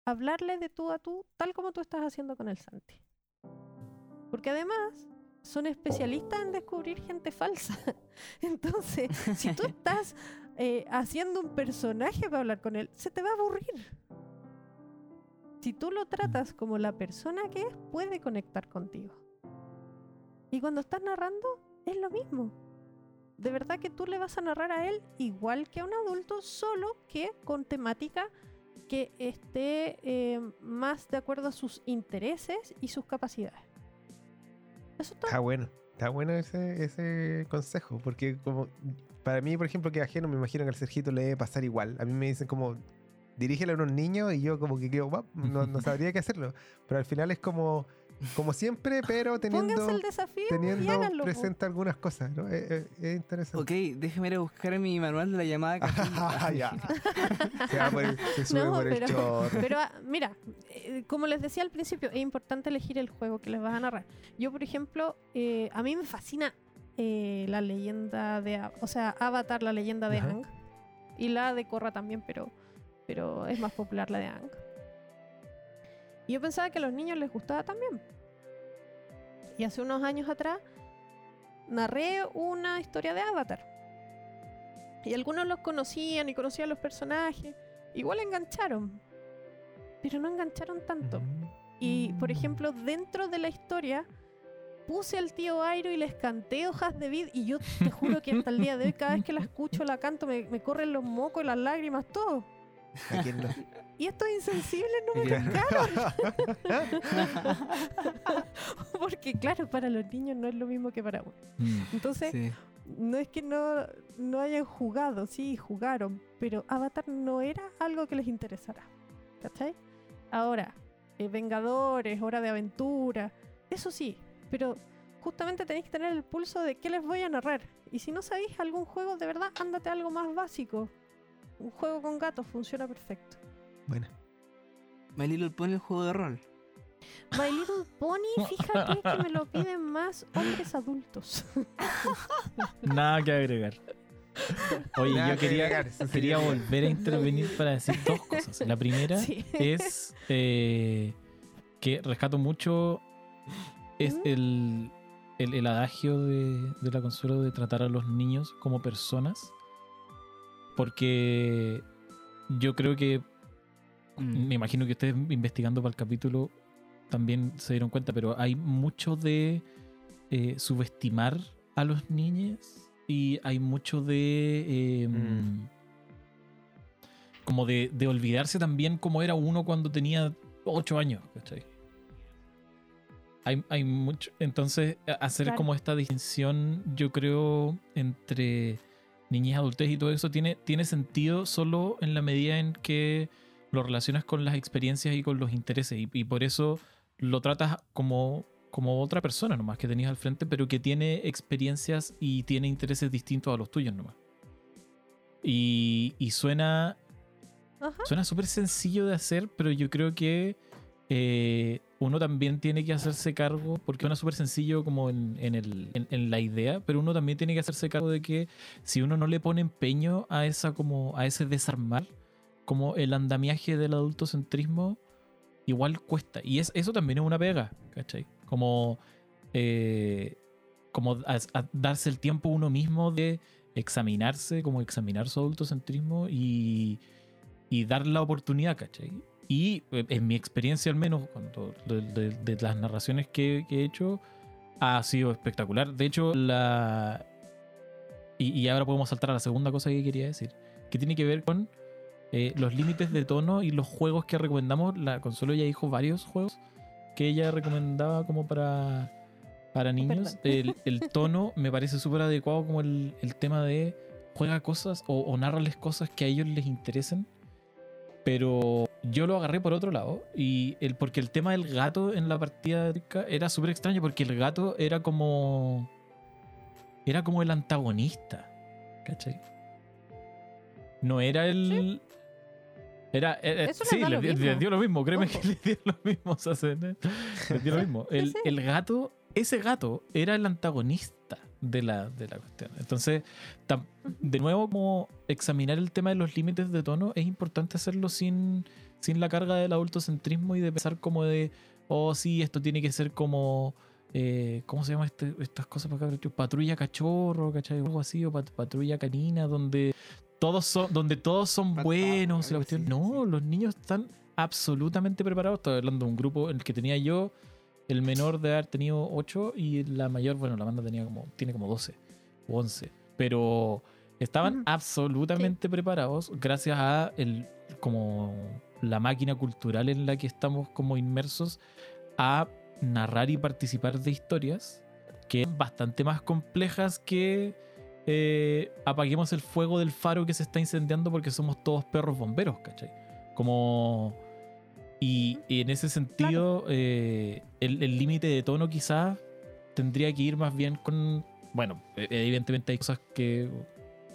Hablarle de tú a tú, tal como tú estás haciendo con el Santi. Porque además son especialistas en descubrir gente falsa. <laughs> Entonces, si tú <laughs> estás eh, haciendo un personaje para hablar con él, se te va a aburrir. Si tú lo tratas como la persona que es, puede conectar contigo. Y cuando estás narrando, es lo mismo. De verdad que tú le vas a narrar a él igual que a un adulto, solo que con temática que esté eh, más de acuerdo a sus intereses y sus capacidades. Eso es todo. Está bueno. Está bueno ese, ese consejo. Porque como para mí, por ejemplo, que ajeno, me imagino que al Sergito le debe pasar igual. A mí me dicen como, dirígele a unos niños y yo como que quedo, "Guap", no, no <laughs> sabría qué hacerlo. Pero al final es como, como siempre, pero teniendo, el desafío y teniendo presente algunas cosas. ¿no? Es, es- es interesante. Ok, déjeme ir a buscar mi manual de la llamada. Ah, <laughs> ya. <laughs> Se, va por el- se sube No, por el pero- chorro. Pero ah, mira, eh, como les decía al principio, es importante elegir el juego que les vas a narrar. Yo, por ejemplo, eh, a mí me fascina eh, la leyenda de, o sea, Avatar, la leyenda de. Aang. Y la de Korra también, pero, pero es más popular la de Aang. Y yo pensaba que a los niños les gustaba también. Y hace unos años atrás narré una historia de Avatar. Y algunos los conocían y conocían los personajes. Igual engancharon. Pero no engancharon tanto. Mm. Y, por ejemplo, dentro de la historia, puse al tío Airo y les canté hojas de vid. Y yo te juro que hasta el día de hoy, cada vez que la escucho, la canto, me, me corren los mocos, las lágrimas, todo. <laughs> Y estos insensibles no me <laughs> Porque, claro, para los niños no es lo mismo que para uno. Mm. Entonces, Sí. no es que no, no hayan jugado, sí, jugaron, pero Avatar no era algo que les interesara. ¿Cachai? Ahora, eh, Vengadores, Hora de Aventura, eso sí, pero justamente tenéis que tener el pulso de qué les voy a narrar. Y si no sabéis algún juego, de verdad, ándate a algo más básico. Un juego con gatos funciona perfecto. Bueno, My Little Pony el juego de rol. My Little Pony, <laughs> fíjate que me lo piden más hombres adultos. <laughs> Nada que agregar. Oye, Nada yo que quería, agregar, quería volver a intervenir para decir dos cosas. La primera Sí. es eh, que rescato mucho es ¿Mm? el, el, el adagio de, de la consuelo de tratar a los niños como personas. Porque yo creo que Mm. me imagino que ustedes investigando para el capítulo también se dieron cuenta, pero hay mucho de eh, subestimar a los niños y hay mucho de... eh, Mm. Como de, de olvidarse también cómo era uno cuando tenía 8 años. ¿cachai? Hay, hay mucho. Entonces, hacer Claro. como esta distinción, yo creo, entre niñez, adultez y todo eso, tiene, tiene sentido solo en la medida en que lo relacionas con las experiencias y con los intereses. Y, y por eso lo tratas como, como otra persona nomás que tenías al frente, pero que tiene experiencias y tiene intereses distintos a los tuyos nomás. Y, y suena Ajá. Suena súper sencillo de hacer, pero yo creo que eh, uno también tiene que hacerse cargo, porque suena súper sencillo como en, en el- en- en la idea, pero uno también tiene que hacerse cargo de que si uno no le pone empeño a esa como a ese desarmar, como el andamiaje del adultocentrismo, igual cuesta. Y es, eso también es una pega, ¿cachai? Como, eh, como a- a darse el tiempo uno mismo de examinarse, como examinar su adultocentrismo y, y dar la oportunidad, ¿cachai? Y eh, en mi experiencia al menos, cuando, de, de- de las narraciones que, que he hecho, ha sido espectacular. De hecho, la... Y, y ahora podemos saltar a la segunda cosa que quería decir, que tiene que ver con eh, los límites de tono y los juegos que recomendamos. La Consuelo ya dijo varios juegos que ella recomendaba como para, para niños. El, el <laughs> tono me parece súper adecuado como el, el tema de juega cosas o, o narrales cosas que a ellos les interesen. Pero yo lo agarré por otro lado. Y el, porque el tema del gato en la partida era súper extraño. Porque el gato era como. Era como el antagonista. ¿Cachai? No era el. Era, era- Eso les sí, le, le dio lo mismo, créeme Ojo. que le dio lo mismo. o sea, dio lo mismo. El, el gato, ese gato era el antagonista de la, de la cuestión. Entonces, tam- de nuevo, como examinar el tema de los límites de tono, es importante hacerlo sin, sin la carga del adultocentrismo y de pensar como de, oh, sí, esto tiene que ser como, eh, ¿cómo se llama este- estas cosas para acá? Patrulla cachorro, ¿cachai? O algo así, o pat- patrulla canina, donde todos son, donde todos son buenos. la cuestión. así, No, sí. los niños están absolutamente preparados. Estoy hablando de un grupo en el que tenía yo, el menor de haber tenido 8 y la mayor, bueno, la banda tenía como, tiene como 12 o 11. Pero estaban absolutamente preparados gracias a el, como la máquina cultural en la que estamos como inmersos a narrar y participar de historias que son bastante más complejas que eh, apaguemos el fuego del faro que se está incendiando porque somos todos perros bomberos, ¿cachai? Como... Y, y en ese sentido, eh, el límite de tono quizás tendría que ir más bien con... Bueno, e- evidentemente hay cosas que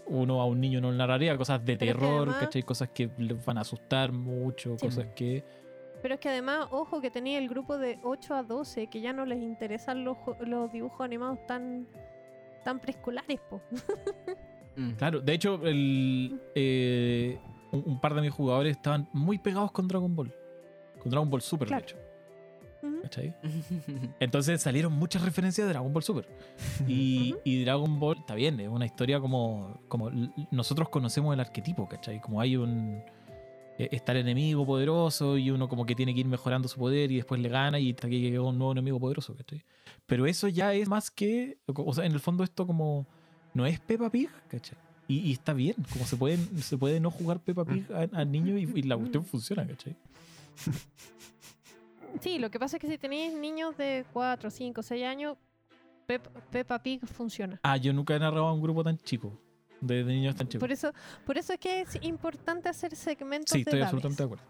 uno a un niño no le narraría, cosas de Pero es que terror, además- ¿cachai? Cosas que le van a asustar mucho, Sí. cosas que... Pero es que además, ojo, que tenía el grupo de 8 a 12 que ya no les interesan los, jo- los dibujos animados tan, tan preescolares, po. Mm. Claro, de hecho, el, eh, un, un par de mis jugadores estaban muy pegados con Dragon Ball. Con Dragon Ball Super, Claro. de hecho. ¿cachai? <laughs> Entonces salieron muchas referencias de Dragon Ball Super. Y, y Dragon Ball está bien, es una historia como, como nosotros conocemos el arquetipo, ¿cachai? Como hay un. eh, Está el enemigo poderoso y uno como que tiene que ir mejorando su poder y después le gana y hasta que llega un nuevo enemigo poderoso, ¿cachai? Pero eso ya es más que. O sea, en el fondo esto como. No es Peppa Pig, ¿cachai? Y, y está bien, como se, pueden, se puede no jugar Peppa Pig a- al niño y, y la cuestión funciona, ¿cachai? <laughs> Sí, lo que pasa es que si tenéis niños de 4, 5, 6 años, Pep- Peppa Pig funciona. Ah, yo nunca he narrado a un grupo tan chico, de, de niños tan chicos. Por eso, por eso es que es importante hacer segmentos Sí, de estoy edades. absolutamente de acuerdo.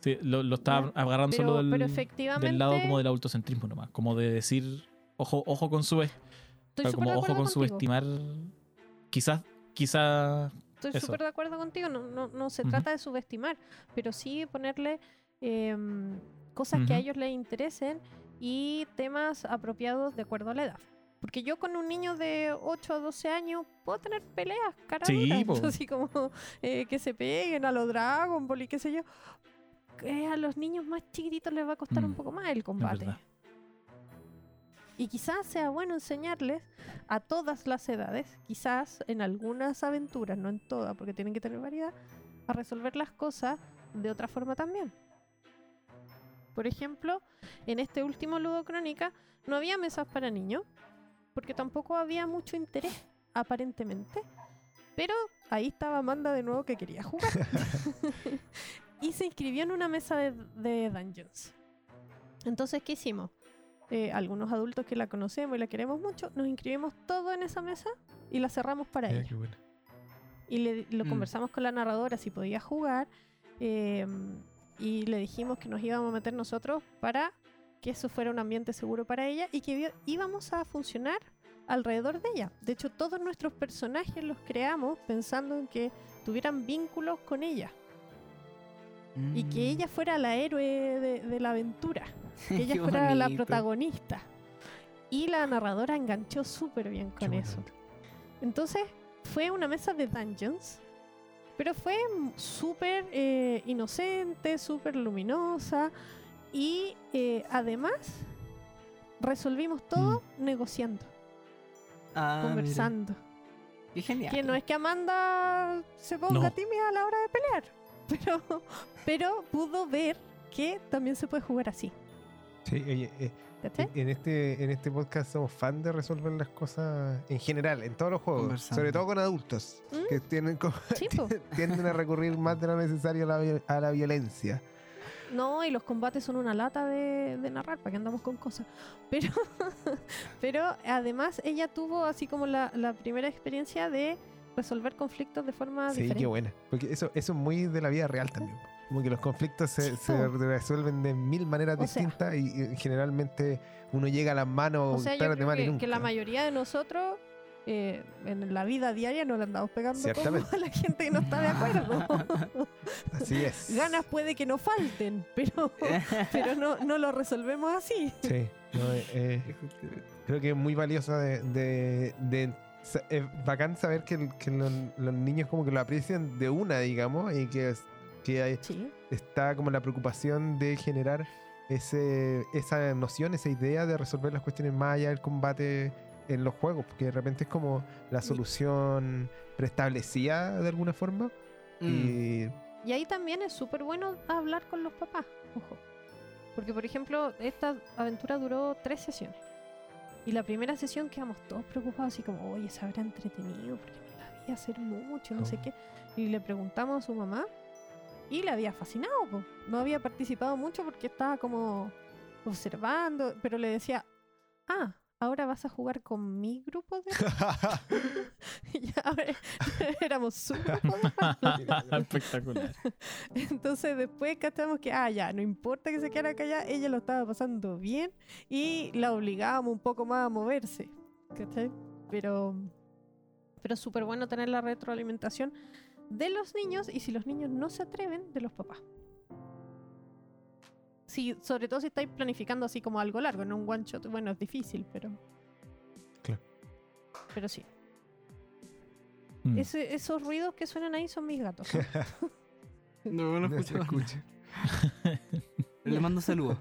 Sí, lo, lo estaba agarrando Pero, solo del, lado como del autocentrismo nomás, como de decir, ojo, ojo con su como ojo con subestimar quizás quizás Estoy súper de acuerdo contigo, no, no, no se trata de subestimar, pero sí ponerle em, cosas que a ellos les interesen y temas apropiados de acuerdo a la edad. Porque yo con un niño de 8 a 12 años puedo tener peleas cara Sí, <laughs> así como eh, que se peguen a los Dragon Ball y qué sé yo. Que a los niños más chiquititos les va a costar un Mm, poco más el combate. Y quizás sea bueno enseñarles a todas las edades, quizás en algunas aventuras, no en todas, porque tienen que tener variedad, a resolver las cosas de otra forma también. Por ejemplo, en este último Ludo Crónica no había mesas para niños, porque tampoco había mucho interés, aparentemente. Pero ahí estaba Amanda de nuevo que quería jugar. <laughs> <laughs> y se inscribió en una mesa de, de Dungeons. Entonces, ¿qué hicimos? Eh, algunos adultos que la conocemos y la queremos mucho, nos inscribimos todo en esa mesa y la cerramos para Mira ella. qué buena. Y le, lo Mm. conversamos con la narradora si podía jugar. eh, y le dijimos que nos íbamos a meter nosotros para que eso fuera un ambiente seguro para ella y que íbamos a funcionar alrededor de ella. De hecho, todos nuestros personajes los creamos pensando en que tuvieran vínculos con ella y que Mm. ella fuera la héroe de, de la aventura, <laughs> que ella fuera la protagonista. Y la narradora enganchó súper bien con eso. Entonces, fue una mesa de dungeons, pero fue súper eh, inocente, súper luminosa y eh, además resolvimos todo negociando, Ah, mira. conversando. Qué genial. Que no es que Amanda se ponga No. tímida a la hora de pelear, <laughs> pero, pero pudo ver que también se puede jugar así. Sí, oye, eh, en, este, en este podcast somos fan de resolver las cosas en general, en todos los juegos, sobre todo con adultos, ¿Mm? que tienen Sí, <laughs> tienden a recurrir más de lo necesario a la, a la violencia. No, y los combates son una lata de, de narrar, para que andamos con cosas. Pero, <laughs> pero además ella tuvo así como la, la primera experiencia de resolver conflictos de forma Sí, diferente. qué buena. Porque eso, eso es muy de la vida real también. Como que los conflictos se, Sí, se resuelven de mil maneras O sea- distintas y, y generalmente uno llega a las manos O sea, yo tarde, creo mal y que, nunca. que la mayoría de nosotros eh, en la vida diaria no le andamos pegando a la gente que no está de acuerdo. <laughs> Así es. Ganas puede que no falten, pero, <laughs> pero no, no lo resolvemos así. Sí. no, eh, eh, creo que es muy valioso de, de- de- es bacán saber que, que los, los niños como que lo aprecian de una, digamos, y que, que hay- Sí. está como la preocupación de generar ese, esa noción, esa idea de resolver las cuestiones más allá del combate en los juegos, porque de repente es como la solución preestablecida de alguna forma. Mm. Y Y ahí también es súper bueno hablar con los papás, ojo. Porque, por ejemplo, esta aventura duró tres sesiones. Y la primera sesión quedamos todos preocupados, así como, oye, se habrá entretenido, porque no la vi hacer mucho, no sé Oh. qué. Y le preguntamos a su mamá, y le había fascinado, po. no había participado mucho porque estaba como observando, pero le decía, ah, ahora vas a jugar con mi grupo de... <laughs> <laughs> Y ahora <laughs> éramos su grupo de Espectacular. entonces después cachamos que, ah, ya, no importa que se quedara callada, ella lo estaba pasando bien y la obligábamos un poco más a moverse, ¿cachai? Pero, pero súper bueno tener la retroalimentación de los niños y si los niños no se atreven, de los papás. Sí, sobre todo si estáis planificando así como algo largo, no un one shot, bueno, es difícil, pero... Claro. Pero sí. Mm. Ese- esos ruidos que suenan ahí son mis gatos. <laughs> ¿no? No, no no se escucho. escucha. <laughs> Le mando saludos.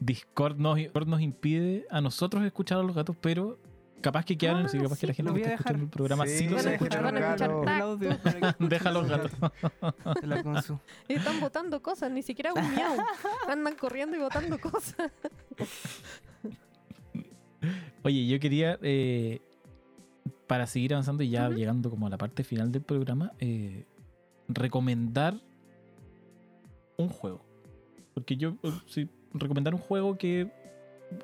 Discord nos, Discord nos impide a nosotros escuchar a los gatos, pero capaz que quedan, Ah, así capaz que la sí, gente lo que está escuchando el programa sí, Sí, los escucha. escuchar, van a escuchar. El audio Déjalo escuchen gatos. la. <laughs> Están botando cosas, ni siquiera un miau. <laughs> Andan corriendo y botando cosas. <laughs> Oye, yo quería, eh, para seguir avanzando y ya llegando como a la parte final del programa, eh, recomendar un juego. Porque yo, eh, sí, recomendar un juego que...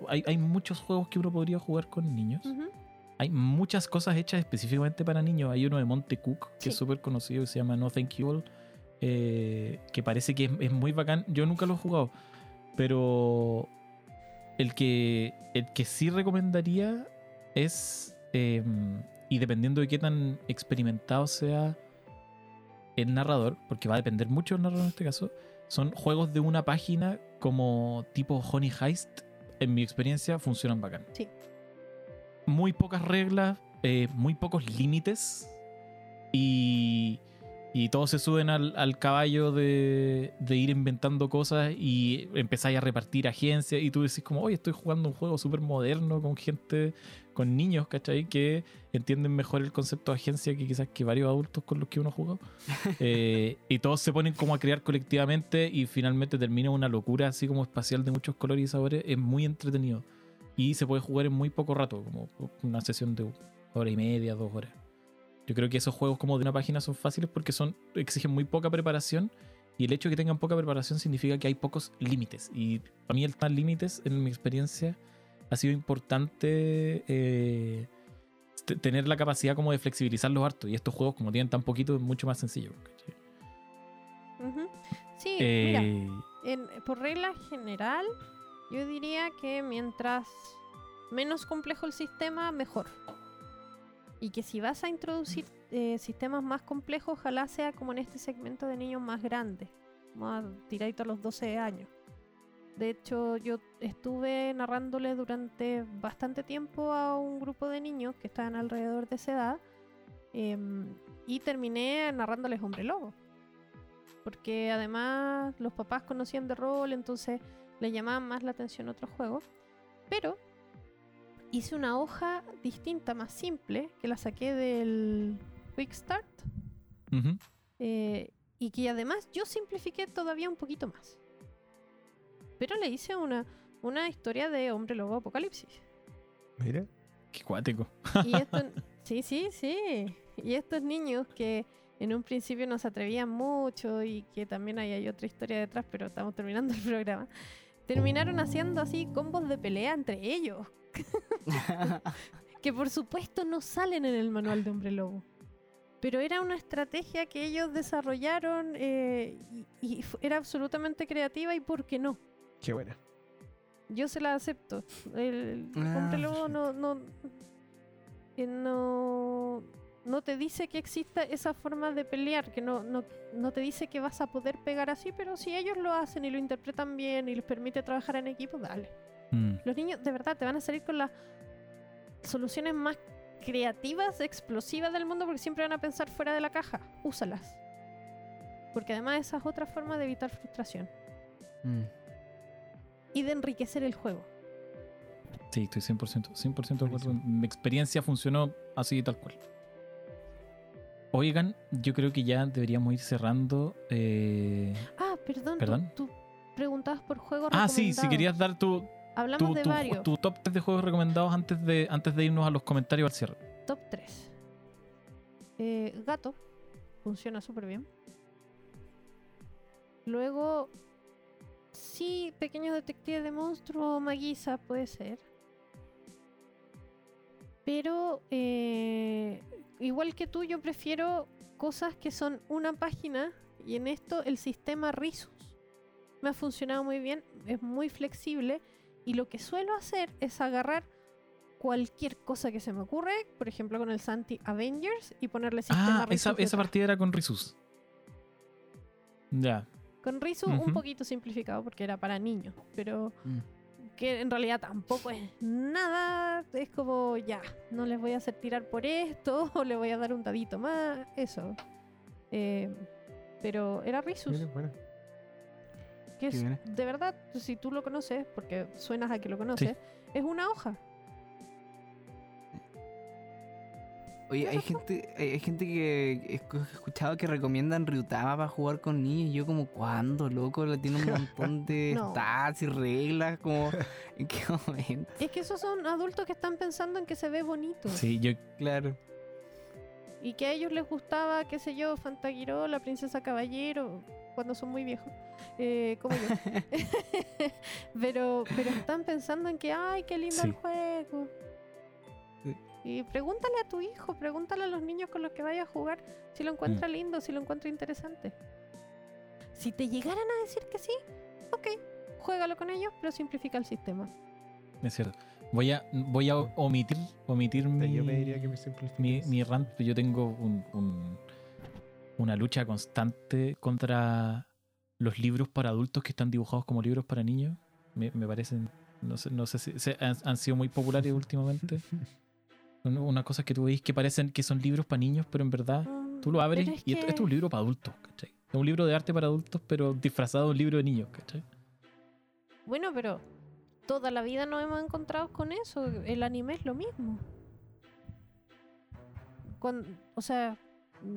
Hay, hay muchos juegos que uno podría jugar con niños. Hay muchas cosas hechas específicamente para niños. Hay uno de Monte Cook, que es súper conocido, que se llama No Thank You All, eh, que parece que es, es muy bacán. Yo nunca lo he jugado, pero el que, el que sí recomendaría es, eh, y dependiendo de qué tan experimentado sea el narrador, porque va a depender mucho del narrador en este caso, son juegos de una página como tipo Honey Heist. En mi experiencia funcionan bacán. Sí. Muy pocas reglas, eh, muy pocos límites y, y todos se suben al, al caballo de, de ir inventando cosas y empezáis a repartir agencias y tú decís como, oye, estoy jugando un juego súper moderno con gente, con niños, ¿cachai? Que entienden mejor el concepto de agencia que quizás que varios adultos con los que uno ha jugado. <laughs> Eh, y todos se ponen como a crear colectivamente y finalmente termina una locura así como espacial de muchos colores y sabores. Es muy entretenido. Y se puede jugar en muy poco rato, como una sesión de hora y media, dos horas. Yo creo que esos juegos como de una página son fáciles porque son exigen muy poca preparación y el hecho de que tengan poca preparación significa que hay pocos límites. Y para mí el tal límites, en mi experiencia, ha sido importante eh, te- tener la capacidad como de flexibilizarlos harto. Y estos juegos, como tienen tan poquito, es mucho más sencillo. Sí, mira, Eh, en- por regla general, yo diría que mientras menos complejo el sistema, mejor. Y que si vas a introducir eh, sistemas más complejos, ojalá sea como en este segmento de niños más grandes, más tiradito a los 12 años. De hecho, yo estuve narrándole durante bastante tiempo a un grupo de niños que estaban alrededor de esa edad em, y terminé narrándoles Hombre Lobo. Porque además los papás conocían de rol, entonces le llamaban más la atención otros juegos. Pero hice una hoja distinta, más simple, que la saqué del Quick Start. eh, y que además yo simplifiqué todavía un poquito más. Pero le hice una, una historia de hombre lobo apocalipsis. Mira. Qué cuático. Y <laughs> sí, sí, sí. Y estos niños que en un principio no se atrevían mucho y que también ahí hay otra historia detrás, pero estamos terminando el programa, terminaron haciendo así combos de pelea entre ellos. <laughs> que por supuesto no salen en el manual de Hombre Lobo. Pero era una estrategia que ellos desarrollaron eh, y, era absolutamente creativa y por qué no. Qué buena. Yo se la acepto. El Ah, Hombre Lobo perfecto. no, no, eh, no, no te dice que exista esa forma de pelear, que no, no, no te dice que vas a poder pegar así, pero si ellos lo hacen y lo interpretan bien y les permite trabajar en equipo, dale. Mm. Los niños de verdad te van a salir con las soluciones más creativas, explosivas del mundo porque siempre van a pensar fuera de la caja. Úsalas. Porque además esa es otra forma de evitar frustración Mm. Y de enriquecer el juego. Sí, estoy 100%, 100% de acuerdo. Mi experiencia funcionó así tal cual. Oigan, yo creo que ya deberíamos ir cerrando. eh, Ah, perdón. tú- ¿Perdón? Tú, preguntabas por juegos Ah, sí, si recomendados. querías dar tu, Hablamos tu, de tu- varios. tu top 3 de juegos recomendados antes de, antes de irnos a los comentarios al cierre. Top 3. gato. Funciona súper bien. Luego, sí, Pequeños Detectives de Monstruo, Maguisa puede ser. Pero, eh, igual que tú, yo prefiero cosas que son una página y en esto el sistema Risus me ha funcionado muy bien, es muy flexible y lo que suelo hacer es agarrar cualquier cosa que se me ocurre, por ejemplo con el Santi Avengers y ponerle sistema Ah, esa, Risus esa partida era con Risus. Ya. Con Risu Ujú. un poquito simplificado porque era para niños, pero Mm. que en realidad tampoco es nada, es como ya, no les voy a hacer tirar por esto <laughs> o le voy a dar un dadito más, eso. Eh, pero era Risus, Mira, bueno. que es, de verdad, si tú lo conoces, porque suenas a que lo conoces, es una hoja. Oye, hay gente, hay hay gente que he escu- he escuchado que recomiendan Ryutama para jugar con niños. y Yo como, ¿cuándo, loco? Le tiene un <laughs> montón de <laughs> No. stats y reglas, como, <laughs> ¿en qué momento? Es que esos son adultos que están pensando en que se ve bonito. Sí, yo. Claro. Y que a ellos les gustaba, qué sé yo, Fantaguiró, la princesa caballero, cuando son muy viejos, eh, como yo. pero, pero están pensando en que, ay, qué lindo el juego. Y pregúntale a tu hijo, pregúntale a los niños con los que vaya a jugar si lo encuentra Mm. lindo, si lo encuentra interesante. Si te llegaran a decir que sí, ok, juégalo con ellos, pero simplifica el sistema. Es cierto. Voy a, voy a omitir, omitir mi, Yo pediría que me mi, mi rant. pero Yo tengo un- un- una lucha constante contra los libros para adultos que están dibujados como libros para niños. Me, me parecen. No sé, no sé si se- han, han sido muy populares <laughs> últimamente. Son Unas cosas que tú veis que parecen que son libros para niños, pero en verdad Mm, tú lo abres es y esto, que- esto es un libro para adultos, ¿cachai? Es un libro de arte para adultos, pero disfrazado de un libro de niños, ¿cachai? Bueno, pero toda la vida nos hemos encontrado con eso. El anime es lo mismo. Cuan- o sea,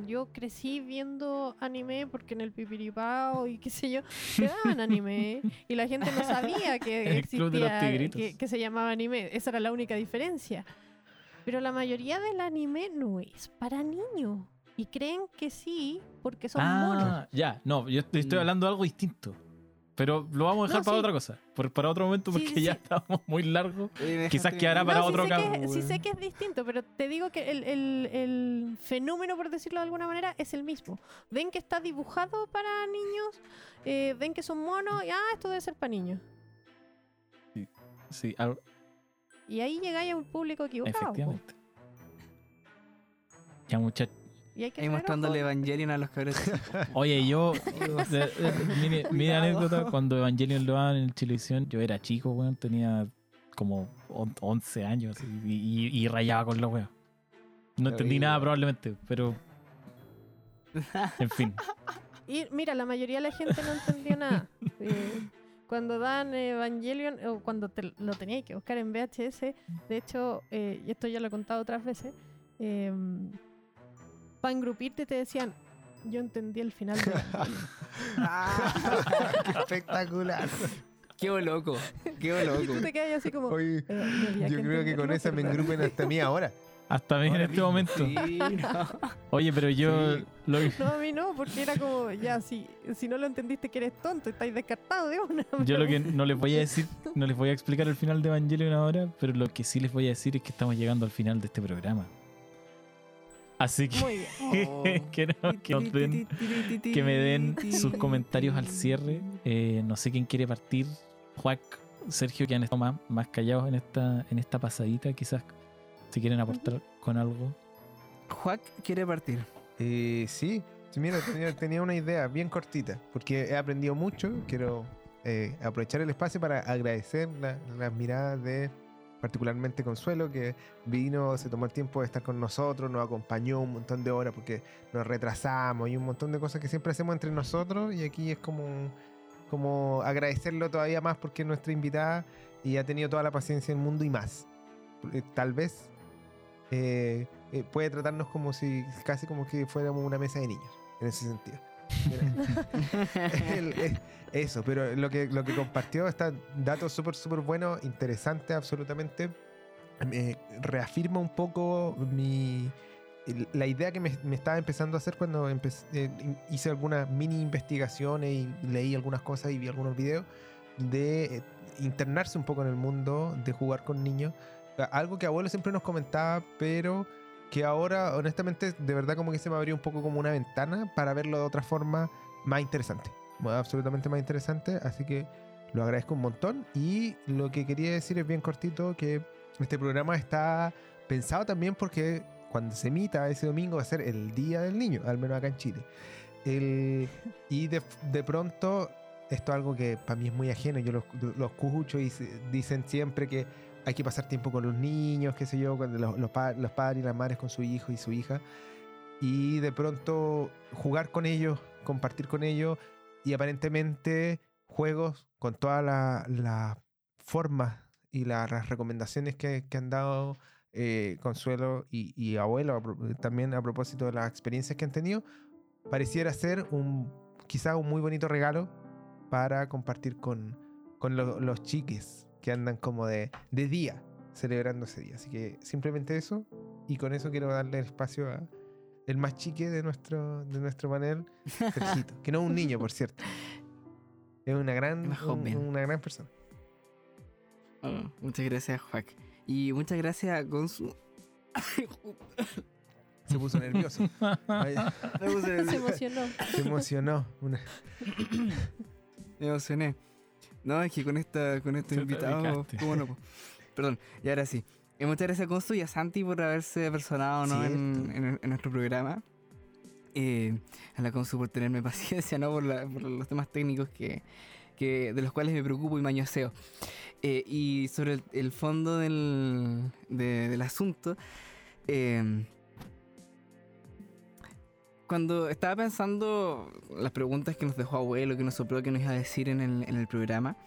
yo crecí viendo anime porque en el pipiripao y qué sé yo, <laughs> te daban anime y la gente no sabía que existía, que, que se llamaba anime. Esa era la única diferencia. Pero la mayoría del anime no es para niños. Y creen que sí, porque son monos. Ah, ya, no, yo estoy, estoy hablando de algo distinto. Pero lo vamos a dejar No, para sí. otra cosa, por- para otro momento, Sí, porque sí, ya sí. estamos muy largos. Quizás quedará para No, otro sí que, sí sé que es distinto, pero te digo que el, el- el fenómeno, por decirlo de alguna manera, es el mismo. Ven que está dibujado para niños, eh, ven que son monos, y ah, esto debe ser para niños. Sí, al- Y ahí llegáis a un público equivocado. efectivamente. Ya, muchachos. Y hay que Ahí mostrándole ojo. Evangelion a los cabros. <laughs> Oye, yo. mire, mire <laughs> anécdota, cuando Evangelion lo daban en televisión, yo era chico, weón, tenía como on- 11 años y, y- y rayaba con la weá. No entendí nada probablemente, pero. <laughs> En fin. Y mira, la mayoría de la gente no entendió nada. Eh, cuando dan Evangelion, o cuando te lo teníais que buscar en VHS, de hecho, eh, y esto ya lo he contado otras veces, para engrupirte te decían, yo entendí el final de Evangelion". <laughs> <laughs> Qué espectacular. Qué loco, qué <laughs> Y tú loco. te quedas así como. Oye, "Eh, yo creo que con esa me ¿verdad?". engrupen hasta mí ahora. Hasta mí en este mismo. momento. Sí, no. Oye, pero yo. Sí. lo- No, a mí no, porque era como, ya, si, si no lo entendiste que eres tonto, estáis descartado de una. <laughs> Yo lo que no les voy a decir, <laughs> no les voy a explicar el final de Evangelion ahora, pero lo que sí les voy a decir es que estamos llegando al final de este programa. Así que, Muy <laughs> bien. Oh. que, no- que nos den- que me den sus comentarios al cierre. Eh, no sé quién quiere partir. Juac, Sergio, que han estado más, más callados en esta, en esta pasadita. Quizás Si quieren aportar con algo. Juac quiere partir. Eh, sí, mira, tenía, tenía una idea bien cortita, porque he aprendido mucho. Quiero eh, aprovechar el espacio para agradecer la- las miradas de particularmente Consuelo, que vino, se tomó el tiempo de estar con nosotros, nos acompañó un montón de horas porque nos retrasamos y un montón de cosas que siempre hacemos entre nosotros y aquí es como, como agradecerlo todavía más porque es nuestra invitada y ha tenido toda la paciencia del mundo y más. Eh, Tal vez eh, eh, puede tratarnos como si casi como que fuéramos una mesa de niños en ese sentido. <laughs> El- eh, eso, pero lo que, lo que compartió está datos súper, súper buenos, interesantes absolutamente. Me reafirma un poco mi, la idea que me, me estaba empezando a hacer cuando empecé- eh, hice algunas mini investigaciones y leí algunas cosas y vi algunos videos de eh, internarse un poco en el mundo, de jugar con niños. Algo que abuelo siempre nos comentaba, pero que ahora honestamente de verdad como que se me abrió un poco como una ventana para verlo de otra forma más interesante, absolutamente más interesante, así que lo agradezco un montón y lo que quería decir es bien cortito que este programa está pensado también porque cuando se emita ese domingo va a ser el Día del Niño, al menos acá en Chile. El- y de, de pronto esto es algo que para mí es muy ajeno, yo lo, lo escucho y dicen siempre que hay que pasar tiempo con los niños, qué sé yo, cuando los, los los padres y las madres con su hijo y su hija. Y de pronto jugar con ellos, compartir con ellos y aparentemente juegos con todas la- las formas y la- las recomendaciones que, han dado eh, Consuelo y, Abuelo también a propósito de las experiencias que han tenido, pareciera ser un quizá un muy bonito regalo para compartir con, con lo- los chiques que andan como de, de día celebrando ese día. Así que simplemente eso y con eso quiero darle espacio a el más chique de nuestro, de nuestro panel, Sergito, que no es un niño, por cierto. <laughs> Es una gran, un- una gran persona. Oh, muchas gracias, Juac. Y muchas gracias a Gonzu. Se puso <laughs> nervioso. Se emocionó. Se emocionó. Una- Me emocioné. No, es que con esta, con estos invitados. ¿cómo no? Perdón, y ahora sí. Eh, muchas gracias a Consu y a Santi por haberse personado ¿no? en, en- en nuestro programa. Eh, a la Consu por tenerme <laughs> paciencia, ¿no? Por, la- por los temas técnicos que, que, de los cuales me preocupo y mañoseo. Eh, y sobre el, el fondo del, de- del asunto, eh, cuando estaba pensando las preguntas que nos dejó abuelo, que nos sopló, que nos iba a decir en el, en el programa,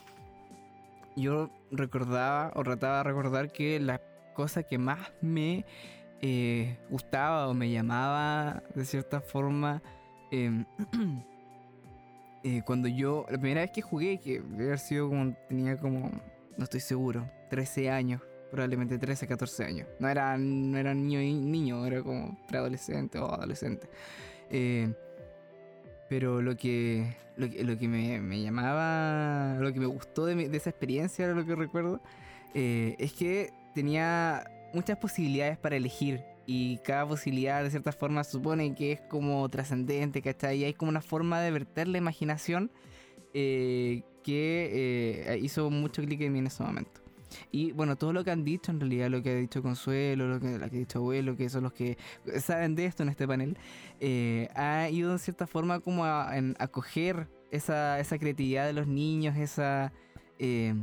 yo recordaba o trataba de recordar que la cosa que más me eh, gustaba o me llamaba de cierta forma eh, <clears throat> eh, cuando yo, la primera vez que jugué, que debe haber sido como, tenía como, no estoy seguro, 13 años, probablemente 13, 14 años. No era, no era niño, niño, era como preadolescente o adolescente. Eh, pero lo que, lo que, lo que me, llamaba, lo que me gustó de, mi- de esa experiencia, ahora lo que recuerdo, eh, es que tenía muchas posibilidades para elegir. Y cada posibilidad, de cierta forma, supone que es como trascendente, ¿cachai? Y hay como una forma de verter la imaginación eh, que hizo mucho clic en mí en ese momento. Y bueno, todo lo que han dicho, en realidad, lo que ha dicho Consuelo, lo que, lo que ha dicho Abuelo, que son los que saben de esto en este panel, eh, ha ido en cierta forma como a acoger esa, esa creatividad de los niños, esa, eh,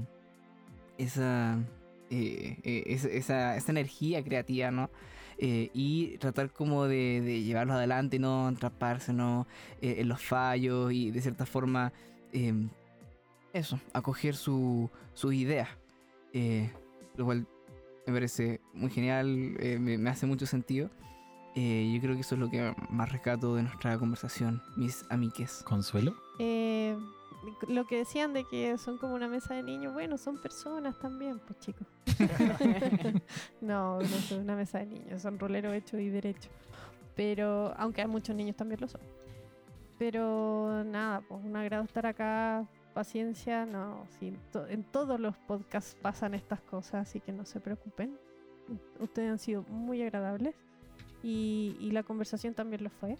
esa, eh, eh, esa, esa- esa energía creativa, ¿no? Eh, y tratar como de, de llevarlos adelante, no atraparse ¿no? Eh, en los fallos y de cierta forma eh, eso, acoger su, sus ideas. Eh, lo cual me parece muy genial, eh, me, me hace mucho sentido. Eh, yo creo que eso es lo que más rescato de nuestra conversación, mis amiques. ¿Consuelo? Eh, lo que decían de que son como una mesa de niños, bueno, son personas también, pues chicos. <laughs> <laughs> no, no son una mesa de niños, son roleros hechos y derechos. Pero, aunque hay muchos niños también lo son. Pero nada, pues un agrado estar acá. Paciencia, no, sí, to- en todos los podcasts pasan estas cosas, así que no se preocupen. Ustedes han sido muy agradables y, y la conversación también lo fue.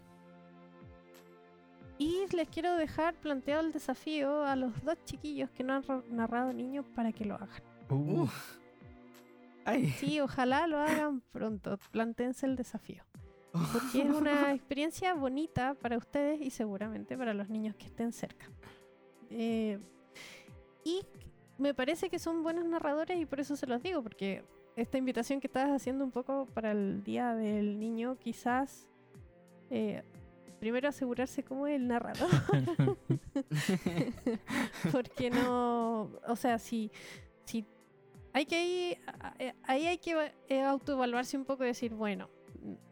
Y les quiero dejar planteado el desafío a los dos chiquillos que no han narrado niños para que lo hagan. Uh, Ay. Sí, ojalá lo hagan pronto. Plantense el desafío. <laughs> Porque es una experiencia bonita para ustedes y seguramente para los niños que estén cerca. Eh, y me parece que son buenos narradores y por eso se los digo, porque esta invitación que estabas haciendo un poco para el Día del Niño, quizás eh, primero asegurarse cómo es el narrador. <laughs> porque no, o sea, si, si hay que ir, ahí hay que eh, autoevaluarse un poco y decir, bueno,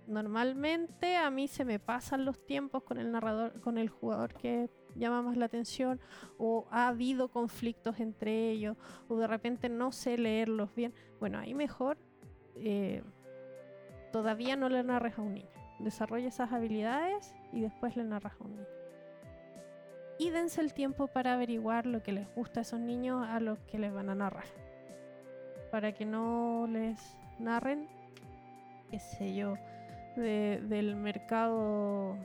normalmente a mí se me pasan los tiempos con el narrador, con el jugador que llama más la atención, o ha habido conflictos entre ellos, o de repente no sé leerlos bien. Bueno, ahí mejor eh, todavía no le narres a un niño. Desarrolla esas habilidades y después le narras a un niño. Y dense el tiempo para averiguar lo que les gusta a esos niños a los que les van a narrar. Para que no les narren, qué sé yo, de- del mercado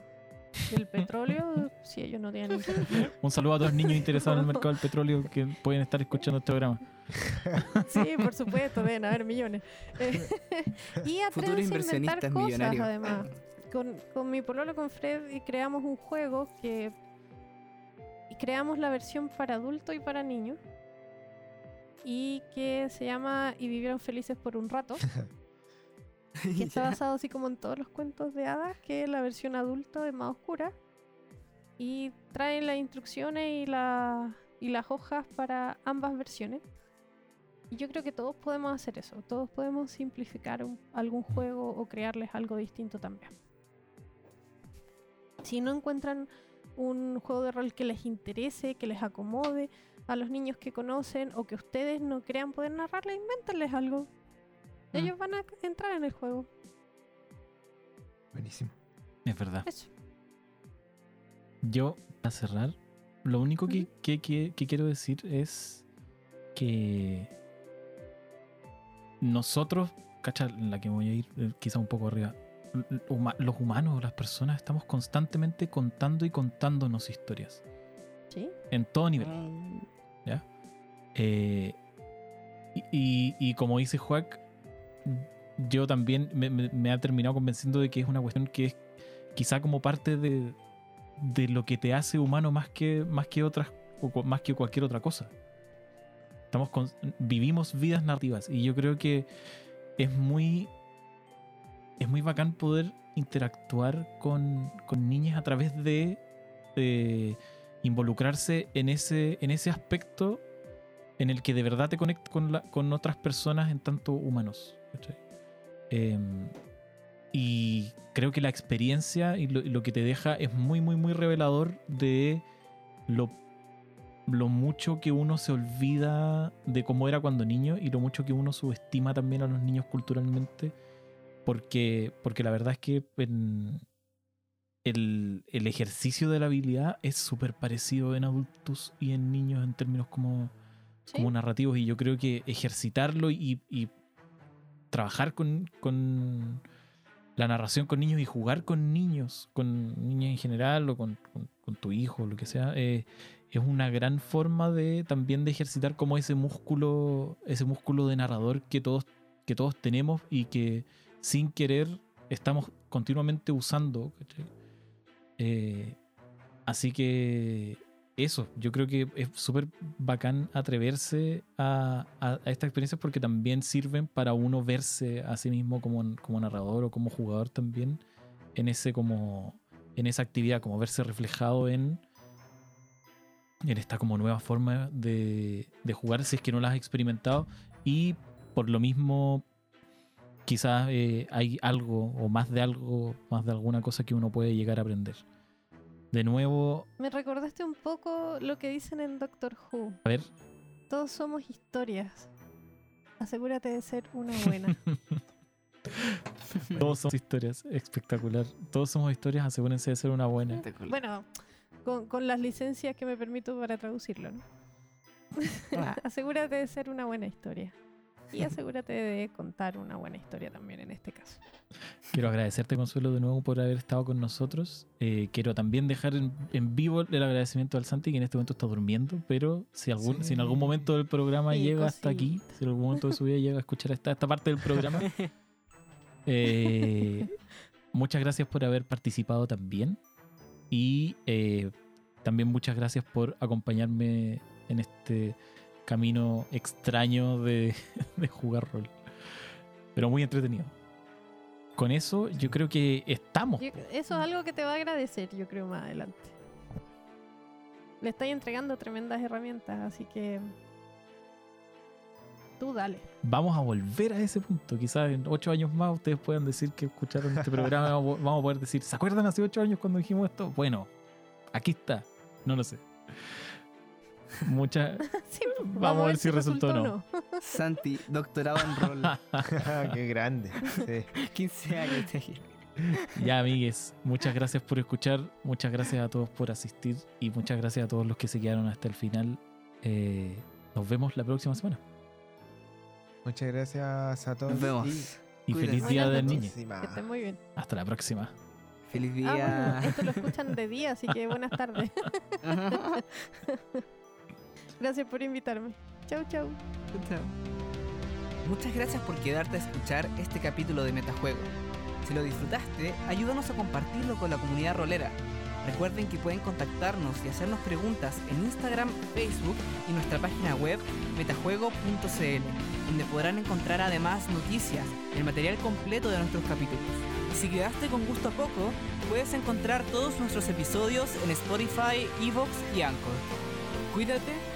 del petróleo, si ellos no tienen interés. <laughs> Un saludo a todos los niños interesados en el mercado del petróleo que pueden estar escuchando este programa. <laughs> Sí, por supuesto, deben haber millones. Eh, <laughs> y Futuros a inventar inversionistas cosas, millonarios. además. Con, con mi pololo, con Fred, y creamos un juego que... Y creamos la versión para adultos y para niños. Y que se llama Y vivieron felices por un rato. Que <laughs> está basado así como en todos los cuentos de hadas, que la versión adulto es más oscura. Y trae las instrucciones y, la, y las hojas para ambas versiones. Y yo creo que todos podemos hacer eso. Todos podemos simplificar un- algún juego o crearles algo distinto también. Si no encuentran un juego de rol que les interese, que les acomode a los niños que conocen o que ustedes no crean poder narrarles, invéntenles algo. Mm. Ellos van a entrar en el juego. Buenísimo. Es verdad. Eso. Yo, para cerrar, lo único que, que- que- que quiero decir es que nosotros, cacha, en la que voy a ir eh, quizá un poco arriba, los humanos, las personas, estamos constantemente contando y contándonos historias, ¿Sí? en todo nivel. Mm, Eh, y, y- y como dice Juac, yo también me, me- ha terminado convenciendo de que es una cuestión que es quizá como parte de, de lo que te hace humano más que, más que otras más que cualquier otra cosa. Estamos vivimos vidas narrativas y yo creo que es muy es muy bacán poder interactuar con, con niñas a través de eh, involucrarse en ese, en ese aspecto en el que de verdad te conectas con, con otras personas en tanto humanos. Em, y creo que la experiencia y lo, y lo que te deja es muy, muy, muy revelador de lo, lo mucho que uno se olvida de cómo era cuando niño y lo mucho que uno subestima también a los niños culturalmente. Porque, porque la verdad es que en- el, el ejercicio de la habilidad es súper parecido en adultos y en niños en términos como, ¿Sí? como narrativos y yo creo que ejercitarlo y, y trabajar con, con la narración con niños y jugar con niños, con niños en general o con, con- tu hijo lo que sea, eh, es una gran forma de también de ejercitar como ese músculo, ese músculo de narrador que todos, que todos tenemos y que sin querer estamos continuamente usando. Eh, así que eso, yo creo que es súper bacán atreverse a, a, a estas experiencias porque también sirven para uno verse a sí mismo como, como narrador o como jugador también en ese como en esa actividad, como verse reflejado en en esta como nueva forma de, de jugar si es que no la has experimentado y por lo mismo quizás eh, hay algo o más de algo, más de alguna cosa que uno puede llegar a aprender. De nuevo, Me recordaste un poco lo que dicen en Doctor Who. a ver, Todos somos historias. Asegúrate de ser una buena. <laughs> todos somos historias, espectacular. Todos somos historias, asegúrense de ser una buena. bueno, con, con las licencias que me permito para traducirlo, ¿no? Ah. <laughs> asegúrate de ser una buena historia. Y asegúrate de contar una buena historia también en este caso. Quiero agradecerte, Consuelo, de nuevo por haber estado con nosotros. Eh, quiero también dejar en, en vivo el agradecimiento al Santi, que en este momento está durmiendo, pero si, algún, si en algún momento del programa Sí, llega hasta aquí, si en algún momento de su vida llega a escuchar esta, esta parte del programa, <laughs> eh, muchas gracias por haber participado también. Y eh, también muchas gracias por acompañarme en este camino extraño de, <laughs> de jugar rol. Pero muy entretenido. Con eso yo creo que estamos. Yo- eso es algo que te va a agradecer, yo creo, más adelante. Le estáis entregando tremendas herramientas, así que. Tú dale. Vamos a volver a ese punto. Quizás en ocho años más ustedes puedan decir que escucharon este programa. <laughs> Vamos vamos a poder decir, ¿se acuerdan hace ocho años cuando dijimos esto? Bueno, aquí está. No lo sé. Muchas. <laughs> Sí, Vamos a ver si resultó o no. Santi, doctorado en rol. <laughs> <laughs> Qué grande. Sí. 15 años. Ya, amigues, muchas gracias por escuchar, muchas gracias a todos por asistir y muchas gracias a todos los que se quedaron hasta el final. Eh, nos vemos la próxima semana. Muchas gracias a todos. Nos vemos. Y Cuídense. feliz día del niño. Que estén muy bien. Hasta la próxima. Feliz Ah, día. bueno, esto lo escuchan de día, así que buenas tardes. Gracias por invitarme. Chau, chau. Chao. Muchas gracias por quedarte a escuchar este capítulo de Metajuego. Si lo disfrutaste, ayúdanos a compartirlo con la comunidad rolera. Recuerden que pueden contactarnos y hacernos preguntas en Instagram, Facebook y nuestra página web metajuego.cl, donde podrán encontrar además noticias el material completo de nuestros capítulos. Si quedaste con gusto a poco, puedes encontrar todos nuestros episodios en Spotify, Evox y Anchor. Cuídate